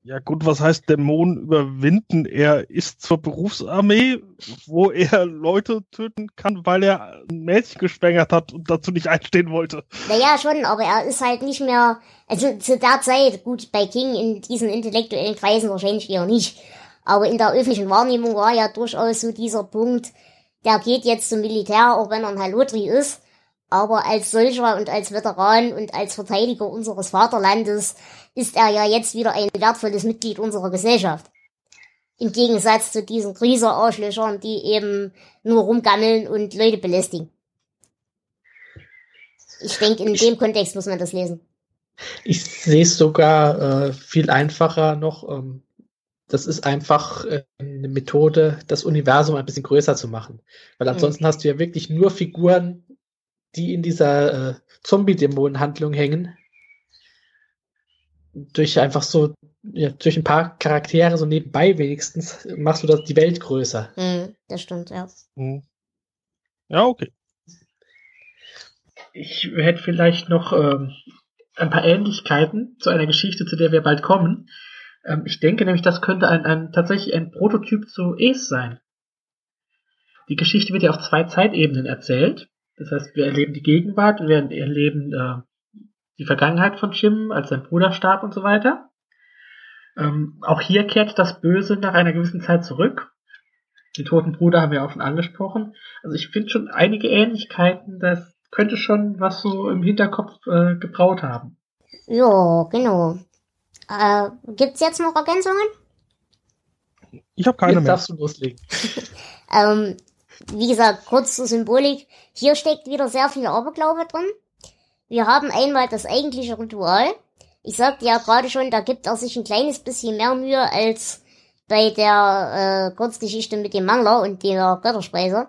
Ja gut, was heißt Dämonen überwinden? Er ist zur Berufsarmee, wo er Leute töten kann, weil er ein Mädchen geschwängert hat und dazu nicht einstehen wollte. Naja, schon, aber er ist halt nicht mehr, also zu der Zeit, gut, bei King in diesen intellektuellen Kreisen wahrscheinlich eher nicht, aber in der öffentlichen Wahrnehmung war ja durchaus so dieser Punkt, der geht jetzt zum Militär, auch wenn er ein Halotri ist, aber als solcher und als Veteran und als Verteidiger unseres Vaterlandes ist er ja jetzt wieder ein wertvolles Mitglied unserer Gesellschaft. Im Gegensatz zu diesen Grieser-Arschlöchern, die eben nur rumgammeln und Leute belästigen. Ich denke, in dem Kontext muss man das lesen. Ich sehe es sogar äh, viel einfacher noch. Ähm, das ist einfach äh, eine Methode, das Universum ein bisschen größer zu machen. Weil ansonsten hast du ja wirklich nur Figuren, die in dieser äh, Zombie-Dämonen-Handlung hängen. Durch einfach so, ja, durch ein paar Charaktere so nebenbei wenigstens machst du das die Welt größer. Hm, das stimmt, ja. Hm. Ja, okay. Ich hätte vielleicht noch ähm, ein paar Ähnlichkeiten zu einer Geschichte, zu der wir bald kommen. Ähm, ich denke nämlich, das könnte ein, ein tatsächlich ein Prototyp zu Es sein. Die Geschichte wird ja auf zwei Zeitebenen erzählt. Das heißt, wir erleben die Gegenwart und wir erleben äh, die Vergangenheit von Jim, als sein Bruder starb und so weiter. Ähm, auch hier kehrt das Böse nach einer gewissen Zeit zurück. Den toten Bruder haben wir auch schon angesprochen. Also ich finde schon einige Ähnlichkeiten, das könnte schon was so im Hinterkopf äh, gebraut haben. Ja, genau. Äh, gibt's jetzt noch Ergänzungen? Ich habe keine Jetzt mehr. darfst du loslegen. [laughs] [laughs] Ähm, wie gesagt, kurz zur Symbolik. Hier steckt wieder sehr viel Aberglaube drin. Wir haben einmal das eigentliche Ritual. Ich sagte ja gerade schon, da gibt er sich ein kleines bisschen mehr Mühe als bei der äh, Kurzgeschichte mit dem Mangler und der Götterspeise.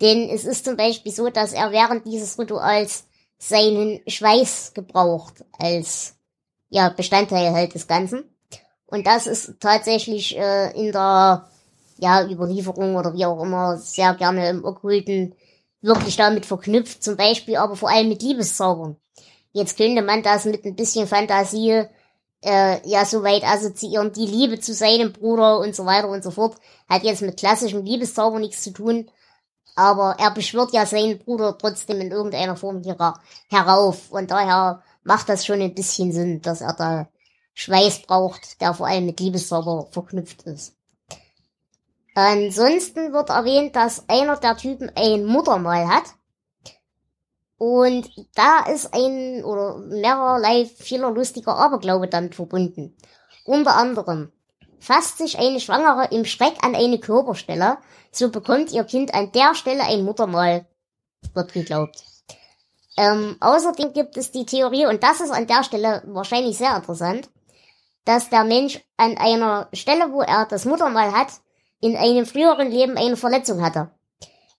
Denn es ist zum Beispiel so, dass er während dieses Rituals seinen Schweiß gebraucht als ja, Bestandteil halt des Ganzen. Und das ist tatsächlich äh, in der ja, Überlieferung oder wie auch immer sehr gerne im Okkulten wirklich damit verknüpft, zum Beispiel aber vor allem mit Liebeszaubern. Jetzt könnte man das mit ein bisschen Fantasie äh, ja so weit assoziieren, die Liebe zu seinem Bruder und so weiter und so fort, hat jetzt mit klassischem Liebeszauber nichts zu tun, aber er beschwört ja seinen Bruder trotzdem in irgendeiner Form hera herauf und daher macht das schon ein bisschen Sinn, dass er da Schweiß braucht, der vor allem mit Liebeszauber verknüpft ist. Ansonsten wird erwähnt, dass einer der Typen ein Muttermal hat. Und da ist ein oder mehrerlei vieler lustiger Aberglaube damit verbunden. Unter anderem fasst sich eine Schwangere im Schreck an eine Körperstelle, so bekommt ihr Kind an der Stelle ein Muttermal, wird geglaubt. Ähm, außerdem gibt es die Theorie, und das ist an der Stelle wahrscheinlich sehr interessant, dass der Mensch an einer Stelle, wo er das Muttermal hat, in einem früheren Leben eine Verletzung hatte.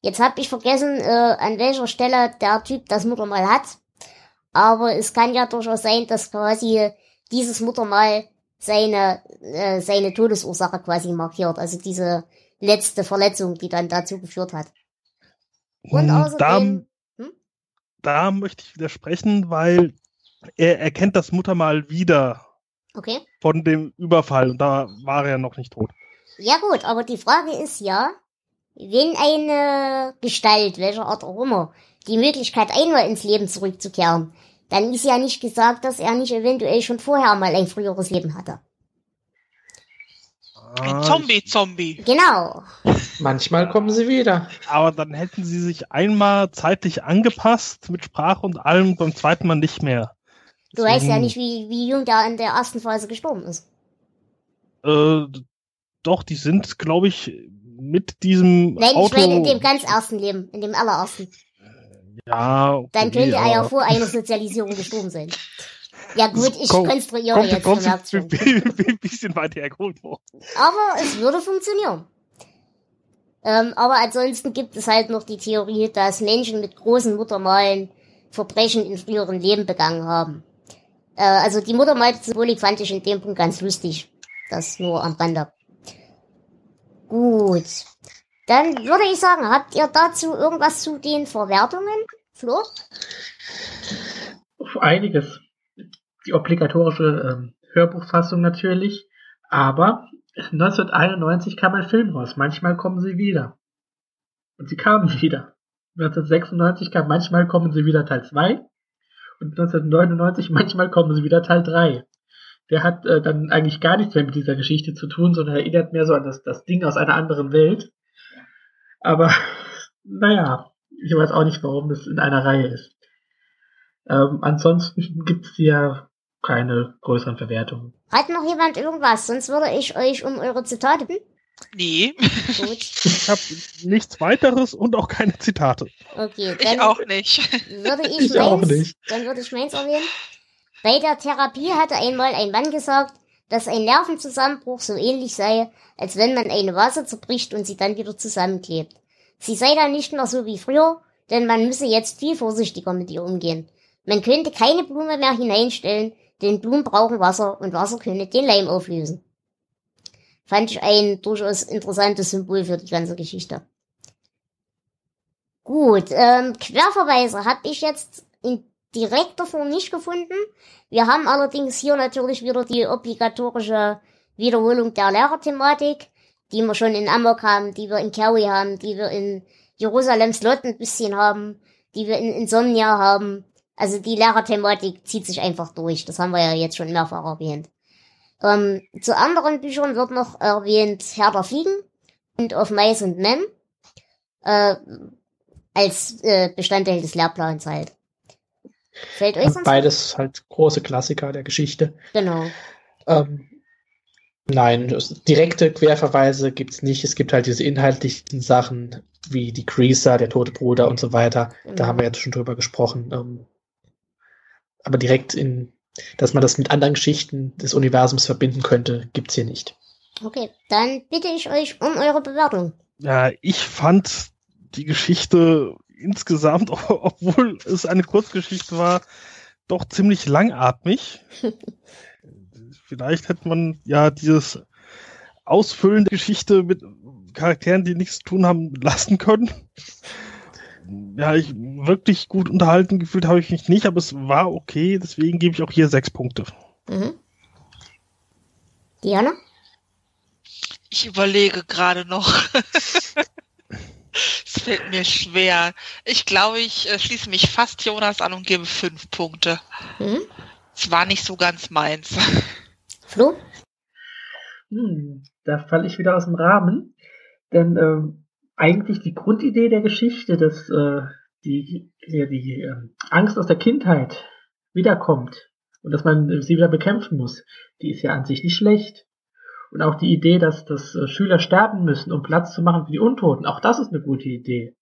Jetzt habe ich vergessen, äh, an welcher Stelle der Typ das Muttermal hat. Aber es kann ja durchaus sein, dass quasi dieses Muttermal seine, äh, seine Todesursache quasi markiert. Also diese letzte Verletzung, die dann dazu geführt hat. Und Hm, außerdem, da, hm? da möchte ich widersprechen, weil er erkennt das Muttermal wieder okay. von dem Überfall und da war er noch nicht tot. Ja gut, aber die Frage ist ja, wenn eine Gestalt, welcher Art auch immer, die Möglichkeit einmal ins Leben zurückzukehren, dann ist ja nicht gesagt, dass er nicht eventuell schon vorher mal ein früheres Leben hatte. Ein Ah, Zombie-Zombie. Genau. Manchmal kommen sie wieder. Aber dann hätten sie sich einmal zeitlich angepasst mit Sprache und allem, beim zweiten Mal nicht mehr. Du weißt ja nicht, wie, wie jung der in der ersten Phase gestorben ist. Äh, doch, die sind, glaube ich, mit diesem Nein, Auto. ich meine in dem ganz ersten Leben, in dem allerersten. ja, okay, Dann könnte er ja vor einer Sozialisierung gestorben sein. Ja gut, ich Komm- konstruiere kommt, jetzt, kommt [laughs] ein schon. bisschen weiter hergeholt worden. Aber es würde funktionieren. Ähm, aber ansonsten gibt es halt noch die Theorie, dass Menschen mit großen Muttermalen Verbrechen in früheren Leben begangen haben. Äh, also die Muttermal-Symbolik fand ich in dem Punkt ganz lustig. Das nur am Rande. Gut. Dann würde ich sagen, habt ihr dazu irgendwas zu den Verwertungen? Flo? Einiges. Die obligatorische ähm, Hörbuchfassung natürlich. Aber 1991 kam ein Film raus. Manchmal kommen sie wieder. Und sie kamen [laughs] wieder. 1996 kam Manchmal kommen sie wieder Teil 2. Und 1999 Manchmal kommen sie wieder Teil 3. Der hat äh, dann eigentlich gar nichts mehr mit dieser Geschichte zu tun, sondern erinnert mehr so an das, das Ding aus einer anderen Welt. Aber [laughs] naja, ich weiß auch nicht, warum das in einer Reihe ist. Ähm, ansonsten gibt es ja keine größeren Verwertungen. Hat noch jemand irgendwas? Sonst würde ich euch um eure Zitate bitten. Nee, Gut. [laughs] Ich habe nichts weiteres und auch keine Zitate. Okay, ich dann auch nicht. würde ich, Ich auch meins, nicht. dann würde ich meins erwähnen. Bei der Therapie hatte einmal ein Mann gesagt, dass ein Nervenzusammenbruch so ähnlich sei, als wenn man eine Vase zerbricht und sie dann wieder zusammenklebt. Sie sei dann nicht mehr so wie früher, denn man müsse jetzt viel vorsichtiger mit ihr umgehen. Man könnte keine Blume mehr hineinstellen, denn Blumen brauchen Wasser und Wasser könne den Leim auflösen. Fand ich ein durchaus interessantes Symbol für die ganze Geschichte. Gut, ähm, Querverweise habe ich jetzt in direkter Form nicht gefunden. Wir haben allerdings hier natürlich wieder die obligatorische Wiederholung der Lehrerthematik, die wir schon in Amok haben, die wir in Kerry haben, die wir in Jerusalems Lot ein bisschen haben, die wir in Insomnia haben. Also die Lehrerthematik zieht sich einfach durch. Das haben wir ja jetzt schon mehrfach erwähnt. Ähm, zu anderen Büchern wird noch erwähnt Herr der Fliegen und Of Mice and Men äh, als äh, Bestandteil des Lehrplans halt. Fällt euch sonst? Beides halt große Klassiker der Geschichte. Genau. Ähm, nein, direkte Querverweise gibt's nicht. Es gibt halt diese inhaltlichen Sachen wie die Creaser, der tote Bruder und so weiter. Da Mhm. haben wir jetzt schon drüber gesprochen. Ähm, aber direkt in, dass man das mit anderen Geschichten des Universums verbinden könnte, gibt's hier nicht. Okay, dann bitte ich euch um eure Bewertung. Ja, ich fand die Geschichte insgesamt, [laughs] obwohl es eine Kurzgeschichte war, doch ziemlich langatmig. [laughs] Vielleicht hätte man ja dieses Ausfüllen der Geschichte mit Charakteren, die nichts zu tun haben, lassen können. Ja, ich wirklich gut unterhalten gefühlt habe ich mich nicht, aber es war okay, deswegen gebe ich auch hier sechs Punkte. Mhm. Diana? Ich überlege gerade noch. [laughs] Es fällt mir schwer. Ich glaube, ich äh, schließe mich fast Jonas an und gebe fünf Punkte. Mhm. Es war nicht so ganz meins. [laughs] Flo? Hm, da falle ich wieder aus dem Rahmen. Denn ähm, eigentlich die Grundidee der Geschichte, dass äh, die, ja, die äh, Angst aus der Kindheit wiederkommt und dass man sie wieder bekämpfen muss, die ist ja an sich nicht schlecht. Und auch die Idee, dass, dass äh, Schüler sterben müssen, um Platz zu machen für die Untoten, auch das ist eine gute Idee.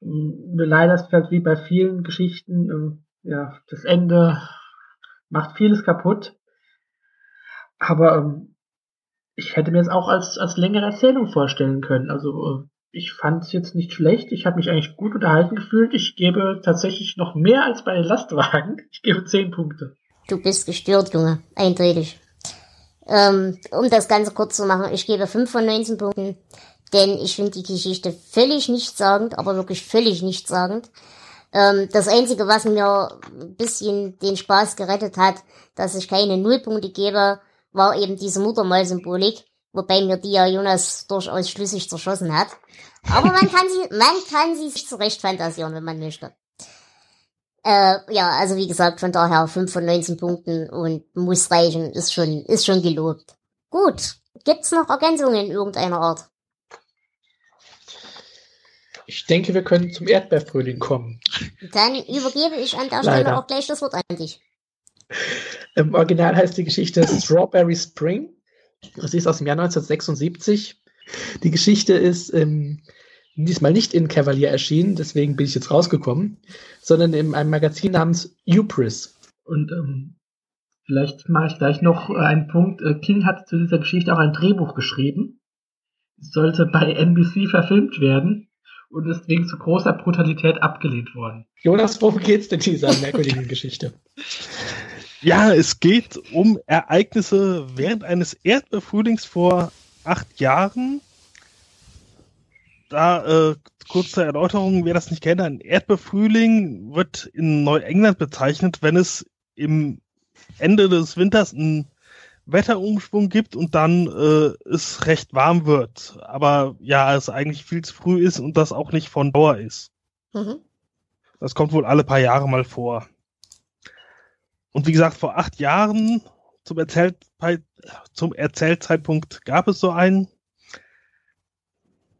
Nur leider ist halt wie bei vielen Geschichten, ähm, ja, das Ende macht vieles kaputt. Aber ähm, ich hätte mir es auch als, als längere Erzählung vorstellen können. Also äh, ich fand es jetzt nicht schlecht. Ich habe mich eigentlich gut unterhalten gefühlt. Ich gebe tatsächlich noch mehr als bei den Lastwagen. Ich gebe zehn Punkte. Du bist gestört, Junge. Eindeutig. Ähm, um das Ganze kurz zu machen, ich gebe 5 von 19 Punkten, denn ich finde die Geschichte völlig nichtssagend, aber wirklich völlig nichtssagend. Ähm, das Einzige, was mir ein bisschen den Spaß gerettet hat, dass ich keine Nullpunkte gebe, war eben diese Muttermal-Symbolik, wobei mir die ja Jonas durchaus schlüssig zerschossen hat. Aber man kann sie, man kann sie sich zurecht fantasieren, wenn man möchte. Äh, ja, also wie gesagt, von daher 5 von 19 Punkten und muss reichen, ist schon, ist schon gelobt. Gut. Gibt's noch Ergänzungen in irgendeiner Art? Ich denke, wir können zum Erdbeerfrühling kommen. Dann übergebe ich an der Stelle auch gleich das Wort an dich. Im Original heißt die Geschichte Strawberry Spring. Sie ist aus dem Jahr 1976. Die Geschichte ist ähm, diesmal nicht in Cavalier erschienen, deswegen bin ich jetzt rausgekommen, sondern in einem Magazin namens Upris. Und ähm, vielleicht mache ich gleich noch einen Punkt. Äh, King hat zu dieser Geschichte auch ein Drehbuch geschrieben. Es sollte bei NBC verfilmt werden und ist wegen zu großer Brutalität abgelehnt worden. Jonas, worum geht's denn in dieser merkwürdigen [laughs] Geschichte? Ja, es geht um Ereignisse während eines Erdbeerfrühlings vor acht Jahren. Da, äh, kurz zur Erläuterung, wer das nicht kennt, ein Erdbeerfrühling wird in Neuengland bezeichnet, wenn es im Ende des Winters einen Wetterumschwung gibt und dann äh, es recht warm wird. Aber ja, es eigentlich viel zu früh ist und das auch nicht von Dauer ist. Mhm. Das kommt wohl alle paar Jahre mal vor. Und wie gesagt, vor acht Jahren zum, Erzähl zum Erzählzeitpunkt gab es so einen.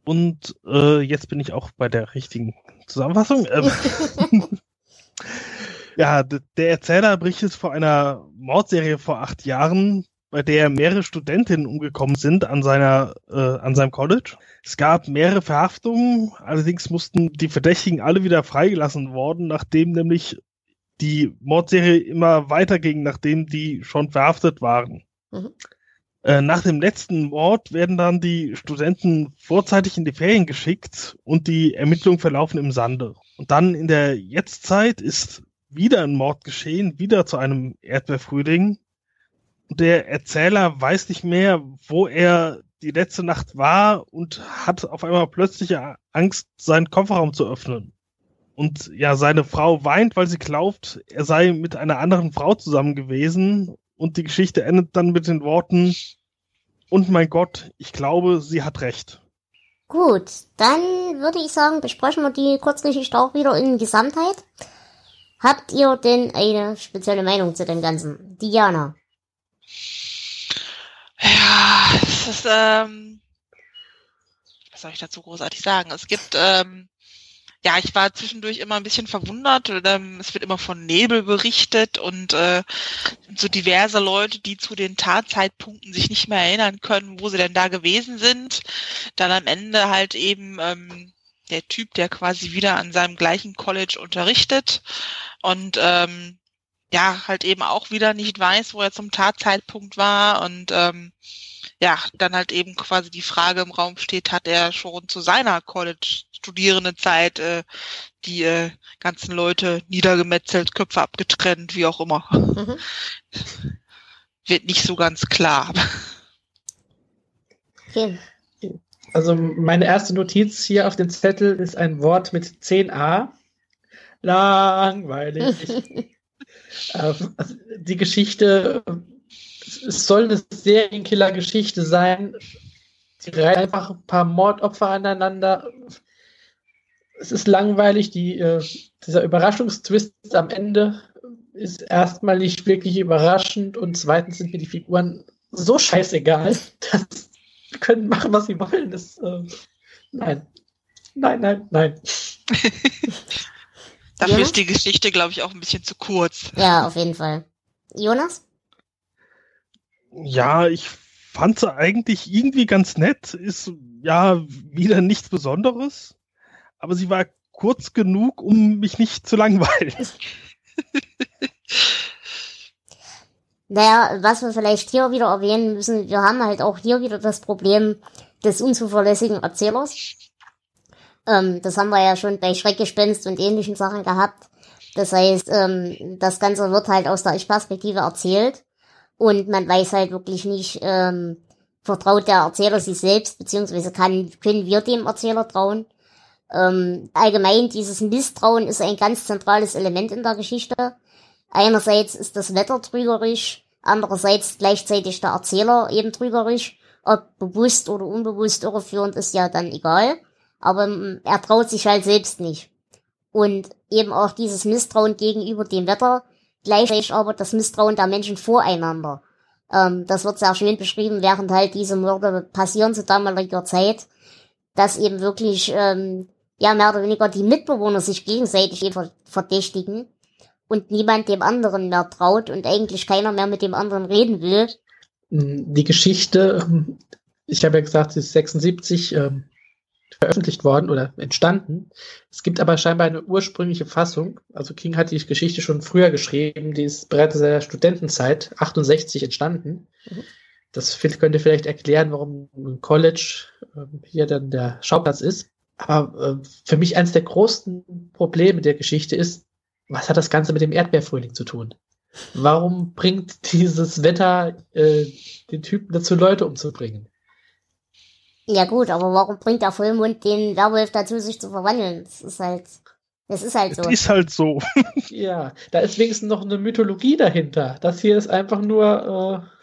Und äh, jetzt bin ich auch bei der richtigen Zusammenfassung. Ähm, [laughs] [laughs] ja, der Erzähler berichtet vor einer Mordserie vor acht Jahren, bei der mehrere Studentinnen umgekommen sind an seiner, äh, an seinem College. Es gab mehrere Verhaftungen, allerdings mussten die Verdächtigen alle wieder freigelassen worden, nachdem nämlich die Mordserie immer weiterging, nachdem die schon verhaftet waren. Mhm. Äh, nach dem letzten Mord werden dann die Studenten vorzeitig in die Ferien geschickt und die Ermittlungen verlaufen im Sande. Und dann in der Jetztzeit ist wieder ein Mord geschehen, wieder zu einem Erdbeerfrühling. Und der Erzähler weiß nicht mehr, wo er die letzte Nacht war und hat auf einmal plötzliche Angst, seinen Kofferraum zu öffnen. Und ja, seine Frau weint, weil sie glaubt, er sei mit einer anderen Frau zusammen gewesen. Und die Geschichte endet dann mit den Worten, und mein Gott, ich glaube, sie hat recht. Gut, dann würde ich sagen, besprechen wir die Kurzgeschichte auch wieder in Gesamtheit. Habt ihr denn eine spezielle Meinung zu dem Ganzen? Diana. Ja, es ist, ähm, was soll ich dazu großartig sagen? Es gibt, ähm, ja, ich war zwischendurch immer ein bisschen verwundert. Ähm, es wird immer von Nebel berichtet und äh, so diverse Leute, die zu den Tatzeitpunkten sich nicht mehr erinnern können, wo sie denn da gewesen sind. Dann am Ende halt eben ähm, der Typ, der quasi wieder an seinem gleichen College unterrichtet und ähm, ja, halt eben auch wieder nicht weiß, wo er zum Tatzeitpunkt war und ähm, ja, dann halt eben quasi die Frage im Raum steht, hat er schon zu seiner College-Studierendenzeit äh, die äh, ganzen Leute niedergemetzelt, Köpfe abgetrennt, wie auch immer. Mhm. [laughs] Wird nicht so ganz klar. Okay. Also meine erste Notiz hier auf dem Zettel ist ein Wort mit 10a. Langweilig. Also [laughs] die Geschichte, es soll eine Serienkiller-Geschichte sein. Die reihen einfach ein paar Mordopfer aneinander. Es ist langweilig. Die, äh, dieser Überraschungstwist am Ende ist erstmal nicht wirklich überraschend und zweitens sind mir die Figuren so scheißegal, [laughs] dass sie können machen, was sie wollen. Das, äh, nein. Nein, nein, nein. [laughs] Dafür Ja? ist die Geschichte, glaube ich, auch ein bisschen zu kurz. Ja, auf jeden Fall. Jonas? Ja, ich fand sie eigentlich irgendwie ganz nett. Ist ja wieder nichts Besonderes. Aber sie war kurz genug, um mich nicht zu langweilen. Naja, was wir vielleicht hier wieder erwähnen müssen, wir haben halt auch hier wieder das Problem des unzuverlässigen Erzählers. Ähm, das haben wir ja schon bei Schreckgespenst und ähnlichen Sachen gehabt. Das heißt, ähm, das Ganze wird halt aus der Ich-Perspektive erzählt. Und man weiß halt wirklich nicht, ähm, vertraut der Erzähler sich selbst, beziehungsweise kann, können wir dem Erzähler trauen. Ähm, allgemein, dieses Misstrauen ist ein ganz zentrales Element in der Geschichte. Einerseits ist das Wetter trügerisch, andererseits gleichzeitig der Erzähler eben trügerisch. Ob bewusst oder unbewusst irreführend ist ja dann egal. Aber ähm, er traut sich halt selbst nicht. Und eben auch dieses Misstrauen gegenüber dem Wetter, gleichzeitig aber das Misstrauen der Menschen voreinander. Ähm, das wird sehr schön beschrieben, während halt diese Morde passieren zu damaliger Zeit, dass eben wirklich, ähm, ja, mehr oder weniger die Mitbewohner sich gegenseitig verdächtigen und niemand dem anderen mehr traut und eigentlich keiner mehr mit dem anderen reden will. Die Geschichte, ich habe ja gesagt, sie ist 76 ähm, veröffentlicht worden oder entstanden. Es gibt aber scheinbar eine ursprüngliche Fassung. Also King hat die Geschichte schon früher geschrieben, die ist bereits in der Studentenzeit, 68 entstanden. Mhm. Das könnte vielleicht erklären, warum ein College äh, hier dann der Schauplatz ist. Aber äh, für mich eines der großen Probleme der Geschichte ist, was hat das Ganze mit dem Erdbeerfrühling zu tun? Warum bringt dieses Wetter äh, den Typen dazu, Leute umzubringen? Ja gut, aber warum bringt der Vollmond den Werwolf dazu, sich zu verwandeln? Das ist halt, das ist halt so. Das ist halt so. [laughs] ja, da ist wenigstens noch eine Mythologie dahinter. Das hier ist einfach nur. Äh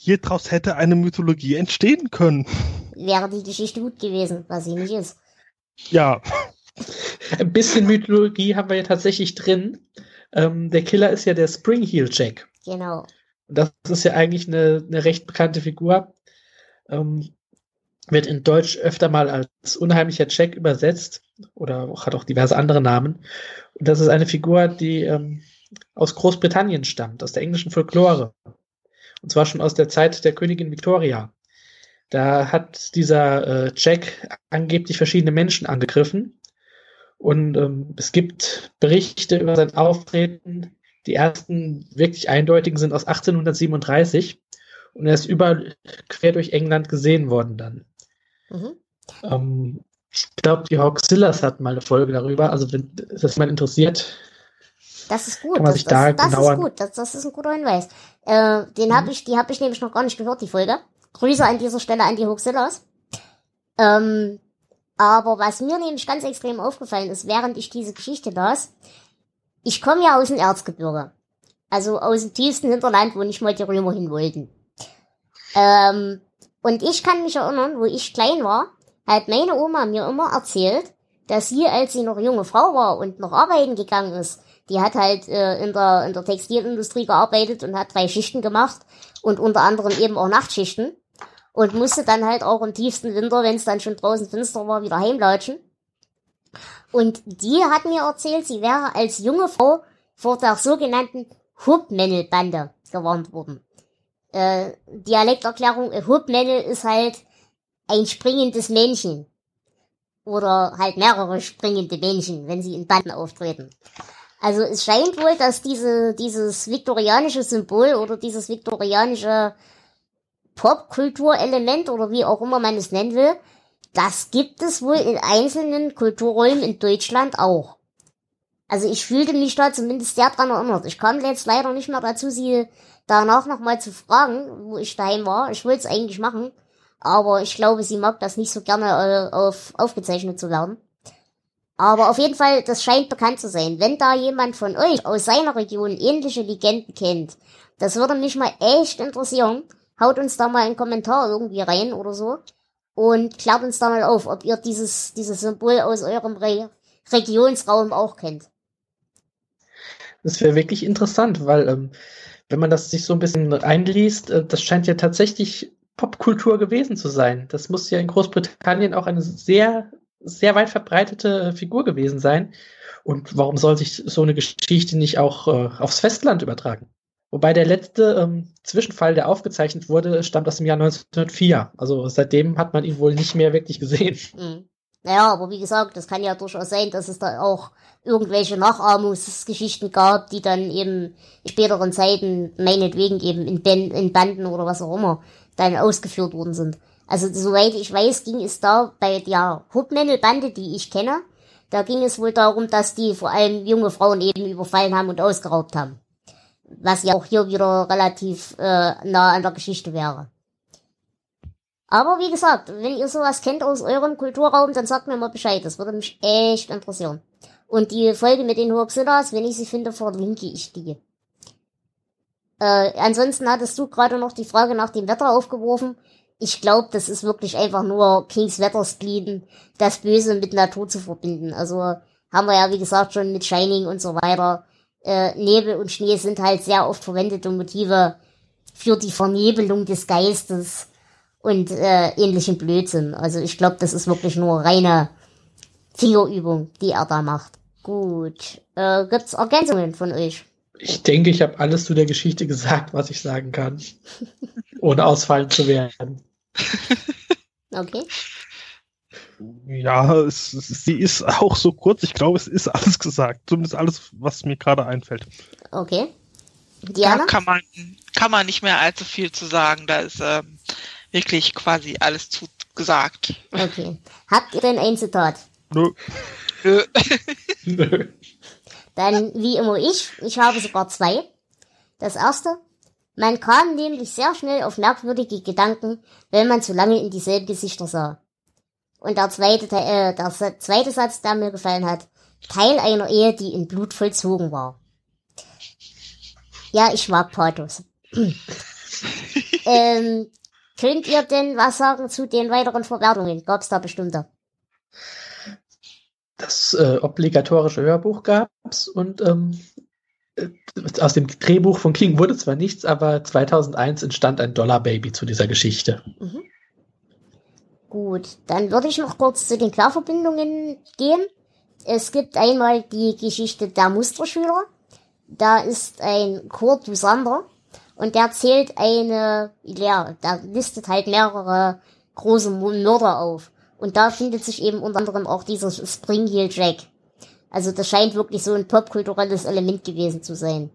hier draus hätte eine Mythologie entstehen können. Wäre die Geschichte gut gewesen, was sie nicht ist. Ja. [laughs] Ein bisschen Mythologie haben wir ja tatsächlich drin. Ähm, der Killer ist ja der Springheel Jack. Genau. Und das ist ja eigentlich eine, eine recht bekannte Figur. Ähm, wird in Deutsch öfter mal als unheimlicher Jack übersetzt oder hat auch diverse andere Namen. Und das ist eine Figur, die ähm, aus Großbritannien stammt, aus der englischen Folklore. Und zwar schon aus der Zeit der Königin Victoria. Da hat dieser äh, Jack angeblich verschiedene Menschen angegriffen. Und ähm, es gibt Berichte über sein Auftreten. Die ersten wirklich eindeutigen sind aus 1837. Und er ist überall quer durch England gesehen worden dann. Mhm. Ähm, ich glaube, die Hawkzillas hatten mal eine Folge darüber. Also, wenn das jemand interessiert, das ist gut. Kann man das, sich da das, das ist gut. Das, das ist ein guter Hinweis. Äh, den mhm. habe ich, die habe ich nämlich noch gar nicht gehört, die Folge. Grüße an dieser Stelle an die Hoaxillas. Ähm, aber was mir nämlich ganz extrem aufgefallen ist, während ich diese Geschichte las, ich komme ja aus dem Erzgebirge. Also aus dem tiefsten Hinterland, wo nicht mal die Römer hin wollten. Ähm, und ich kann mich erinnern, wo ich klein war, hat meine Oma mir immer erzählt, dass sie, als sie noch junge Frau war und noch arbeiten gegangen ist, die hat halt äh, in, der, in der Textilindustrie gearbeitet und hat drei Schichten gemacht und unter anderem eben auch Nachtschichten und musste dann halt auch im tiefsten Winter, wenn es dann schon draußen finster war, wieder heimlatschen. Und die hat mir erzählt, sie wäre als junge Frau vor der sogenannten Hubmännelbande gewarnt worden äh, Dialekterklärung, Hubmännel ist halt ein springendes Männchen. Oder halt mehrere springende Männchen, wenn sie in Banden auftreten. Also es scheint wohl, dass diese, dieses viktorianische Symbol oder dieses viktorianische Popkulturelement oder wie auch immer man es nennen will, das gibt es wohl in einzelnen Kulturräumen in Deutschland auch. Also ich fühlte mich da zumindest sehr dran erinnert. Ich kam jetzt leider nicht mehr dazu, sie danach nochmal zu fragen, wo ich daheim war. Ich wollte es eigentlich machen, aber ich glaube, sie mag das nicht so gerne äh, auf, aufgezeichnet zu werden. Aber auf jeden Fall, das scheint bekannt zu sein. Wenn da jemand von euch aus seiner Region ähnliche Legenden kennt, das würde mich mal echt interessieren. Haut uns da mal einen Kommentar irgendwie rein oder so. Und klärt uns da mal auf, ob ihr dieses, dieses Symbol aus eurem Re Regionsraum auch kennt. Das wäre wirklich interessant, weil ähm, wenn man das sich so ein bisschen einliest, äh, das scheint ja tatsächlich Popkultur gewesen zu sein. Das muss ja in Großbritannien auch eine sehr, sehr weit verbreitete Figur gewesen sein. Und warum soll sich so eine Geschichte nicht auch äh, aufs Festland übertragen? Wobei der letzte ähm, Zwischenfall, der aufgezeichnet wurde, stammt aus dem Jahr 1904. Also seitdem hat man ihn wohl nicht mehr wirklich gesehen. Mhm. Naja, aber wie gesagt, das kann ja durchaus sein, dass es da auch irgendwelche Nachahmungsgeschichten gab, die dann eben in späteren Zeiten, meinetwegen eben in, ben in Banden oder was auch immer, dann ausgeführt worden sind. Also soweit ich weiß, ging es da bei der Hubmännel-Bande, die ich kenne, da ging es wohl darum, dass die vor allem junge Frauen eben überfallen haben und ausgeraubt haben. Was ja auch hier wieder relativ äh, nah an der Geschichte wäre. Aber wie gesagt, wenn ihr sowas kennt aus eurem Kulturraum, dann sagt mir mal Bescheid. Das würde mich echt interessieren. Und die Folge mit den Hoaxillas, wenn ich sie finde, verlinke ich die. Äh, ansonsten hattest du gerade noch die Frage nach dem Wetter aufgeworfen. Ich glaube, das ist wirklich einfach nur Kings Wetterspleen, das Böse mit Natur zu verbinden. Also haben wir ja, wie gesagt, schon mit Shining und so weiter. Äh, Nebel und Schnee sind halt sehr oft verwendete Motive für die Vernebelung des Geistes und äh, ähnlichen Blödsinn. Also ich glaube, das ist wirklich nur reine Fingerübung, die er da macht. Gut. Äh, gibt's Ergänzungen von euch? Ich denke, ich habe alles zu der Geschichte gesagt, was ich sagen kann. ohne ausfallen zu werden. [laughs] Okay. Ja, es, es, sie ist auch so kurz. Ich glaube, es ist alles gesagt. Zumindest alles, was mir gerade einfällt. Okay. Da Diana? kann man, kann man nicht mehr allzu viel zu sagen. Da ist ähm, wirklich quasi alles zu gesagt. Okay. Habt ihr denn ein Zitat? Nö. Nö. [laughs] Nö. Dann wie immer ich. Ich habe sogar zwei. Das erste. Man kam nämlich sehr schnell auf merkwürdige Gedanken, wenn man zu lange in dieselben Gesichter sah. Und der zweite, äh, der zweite Satz, der mir gefallen hat. Teil einer Ehe, die in Blut vollzogen war. Ja, ich mag Pathos. [laughs] ähm, könnt ihr denn was sagen zu den weiteren Verwertungen? Gab's da bestimmte? Das äh, obligatorische Hörbuch gab's und ähm, äh, aus dem Drehbuch von King wurde zwar nichts, aber 2001 entstand ein Dollar Baby zu dieser Geschichte. Mhm. Gut, dann würde ich noch kurz zu den Querverbindungen gehen. Es gibt einmal die Geschichte der Musterschüler. Da ist ein Kurt Dusander und der zählt eine, ja, der listet halt mehrere große Mörder auf. Und da findet sich eben unter anderem auch dieser Spring Heel Jack. Also das scheint wirklich so ein popkulturelles Element gewesen zu sein.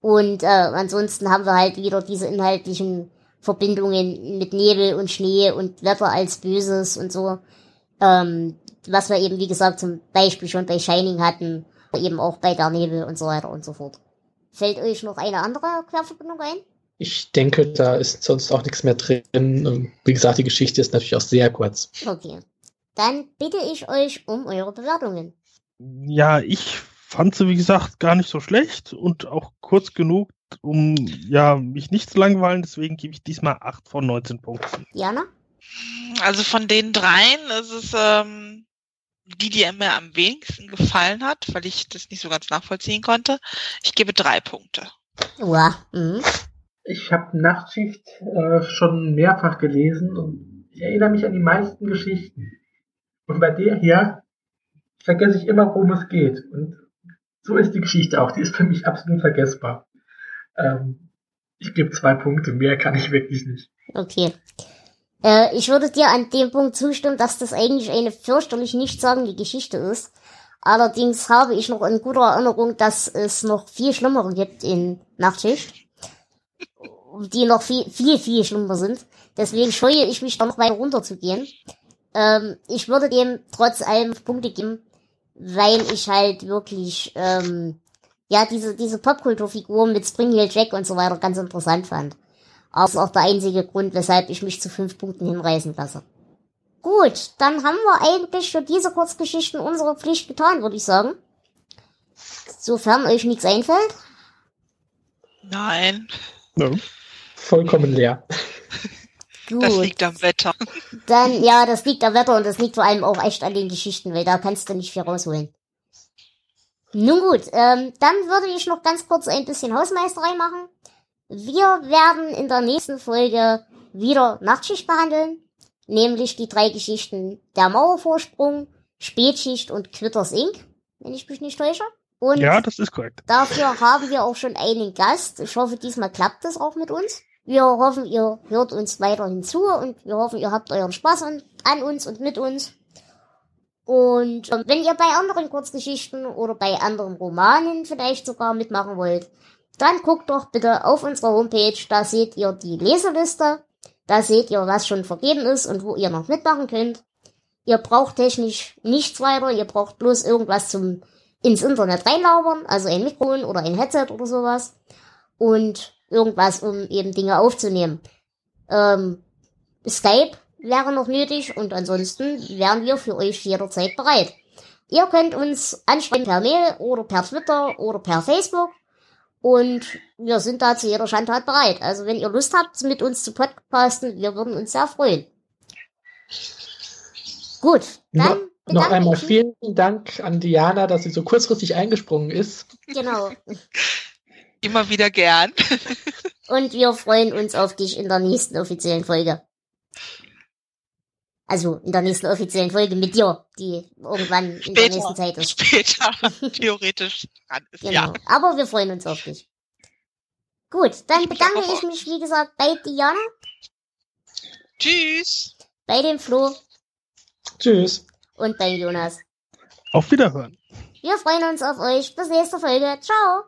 Und äh, ansonsten haben wir halt wieder diese inhaltlichen Verbindungen mit Nebel und Schnee und Wetter als Böses und so. Ähm, was wir eben, wie gesagt, zum Beispiel schon bei Shining hatten, eben auch bei der Nebel und so weiter und so fort. Fällt euch noch eine andere Querverbindung ein? Ich denke, da ist sonst auch nichts mehr drin. Und Wie gesagt, die Geschichte ist natürlich auch sehr kurz. Okay. Dann bitte ich euch um eure Bewertungen. Ja, ich fand sie, wie gesagt, gar nicht so schlecht und auch kurz genug, um ja, mich nicht zu langweilen. Deswegen gebe ich diesmal 8 von 19 Punkten. Diana? Also von den dreien ist es ähm, die, die mir am wenigsten gefallen hat, weil ich das nicht so ganz nachvollziehen konnte. Ich gebe drei Punkte. Uah. Mhm. Ich habe Nachtschicht äh, schon mehrfach gelesen und ich erinnere mich an die meisten Geschichten. Und bei der hier vergesse ich immer, worum es geht. Und so ist die Geschichte auch. Die ist für mich absolut vergessbar. Ähm, ich gebe zwei Punkte, mehr kann ich wirklich nicht. Okay. Äh, ich würde dir an dem Punkt zustimmen, dass das eigentlich eine fürchterlich nichtssagende Geschichte ist. Allerdings habe ich noch in guter Erinnerung, dass es noch viel Schlimmere gibt in Nachtschicht. Die noch viel, viel, viel schlimmer sind. Deswegen scheue ich mich da noch weiter runterzugehen. Ähm, ich würde dem trotz allem Punkte geben, weil ich halt wirklich, ähm, ja, diese, diese Popkulturfigur mit Springheel Jack und so weiter ganz interessant fand. Aber das ist auch der einzige Grund, weshalb ich mich zu fünf Punkten hinreißen lasse. Gut, dann haben wir eigentlich für diese Kurzgeschichten unsere Pflicht getan, würde ich sagen. Sofern euch nichts einfällt. Nein, Ja. Vollkommen leer. Gut. das liegt am Wetter. Dann, ja, das liegt am Wetter und das liegt vor allem auch echt an den Geschichten, weil da kannst du nicht viel rausholen. Nun gut, ähm, dann würde ich noch ganz kurz ein bisschen Hausmeisterei machen. Wir werden in der nächsten Folge wieder Nachtschicht behandeln, nämlich die drei Geschichten Der Mauervorsprung, Spätschicht und Quitters Inc., wenn ich mich nicht täusche. Und ja, das ist korrekt. Dafür haben wir auch schon einen Gast. Ich hoffe, diesmal klappt das auch mit uns. Wir hoffen, ihr hört uns weiterhin zu und wir hoffen, ihr habt euren Spaß an, an uns und mit uns. Und ähm, wenn ihr bei anderen Kurzgeschichten oder bei anderen Romanen vielleicht sogar mitmachen wollt, dann guckt doch bitte auf unsere Homepage. Da seht ihr die Leseliste. Da seht ihr, was schon vergeben ist und wo ihr noch mitmachen könnt. Ihr braucht technisch nichts weiter. Ihr braucht bloß irgendwas zum ins Internet reinlabern, also ein Mikrofon oder ein Headset oder sowas und irgendwas, um eben Dinge aufzunehmen. Ähm, Skype wäre noch nötig und ansonsten wären wir für euch jederzeit bereit. Ihr könnt uns anschreiben per Mail oder per Twitter oder per Facebook und wir sind da zu jeder Schandtat bereit. Also wenn ihr Lust habt, mit uns zu podcasten, wir würden uns sehr freuen. Gut, dann no, noch einmal vielen Dank an Diana, dass sie so kurzfristig eingesprungen ist. Genau. Immer wieder gern. Und wir freuen uns auf dich in der nächsten offiziellen Folge. Also in der nächsten offiziellen Folge mit dir, die irgendwann in der nächsten Zeit ist. Später, [laughs] theoretisch dran ist, genau. ja. Aber wir freuen uns auf dich. Gut, dann bedanke ich mich, wie gesagt, bei Diana, Tschüss. bei dem Flo Tschüss. und bei Jonas. Auf Wiederhören. Wir freuen uns auf euch. Bis nächste Folge. Ciao.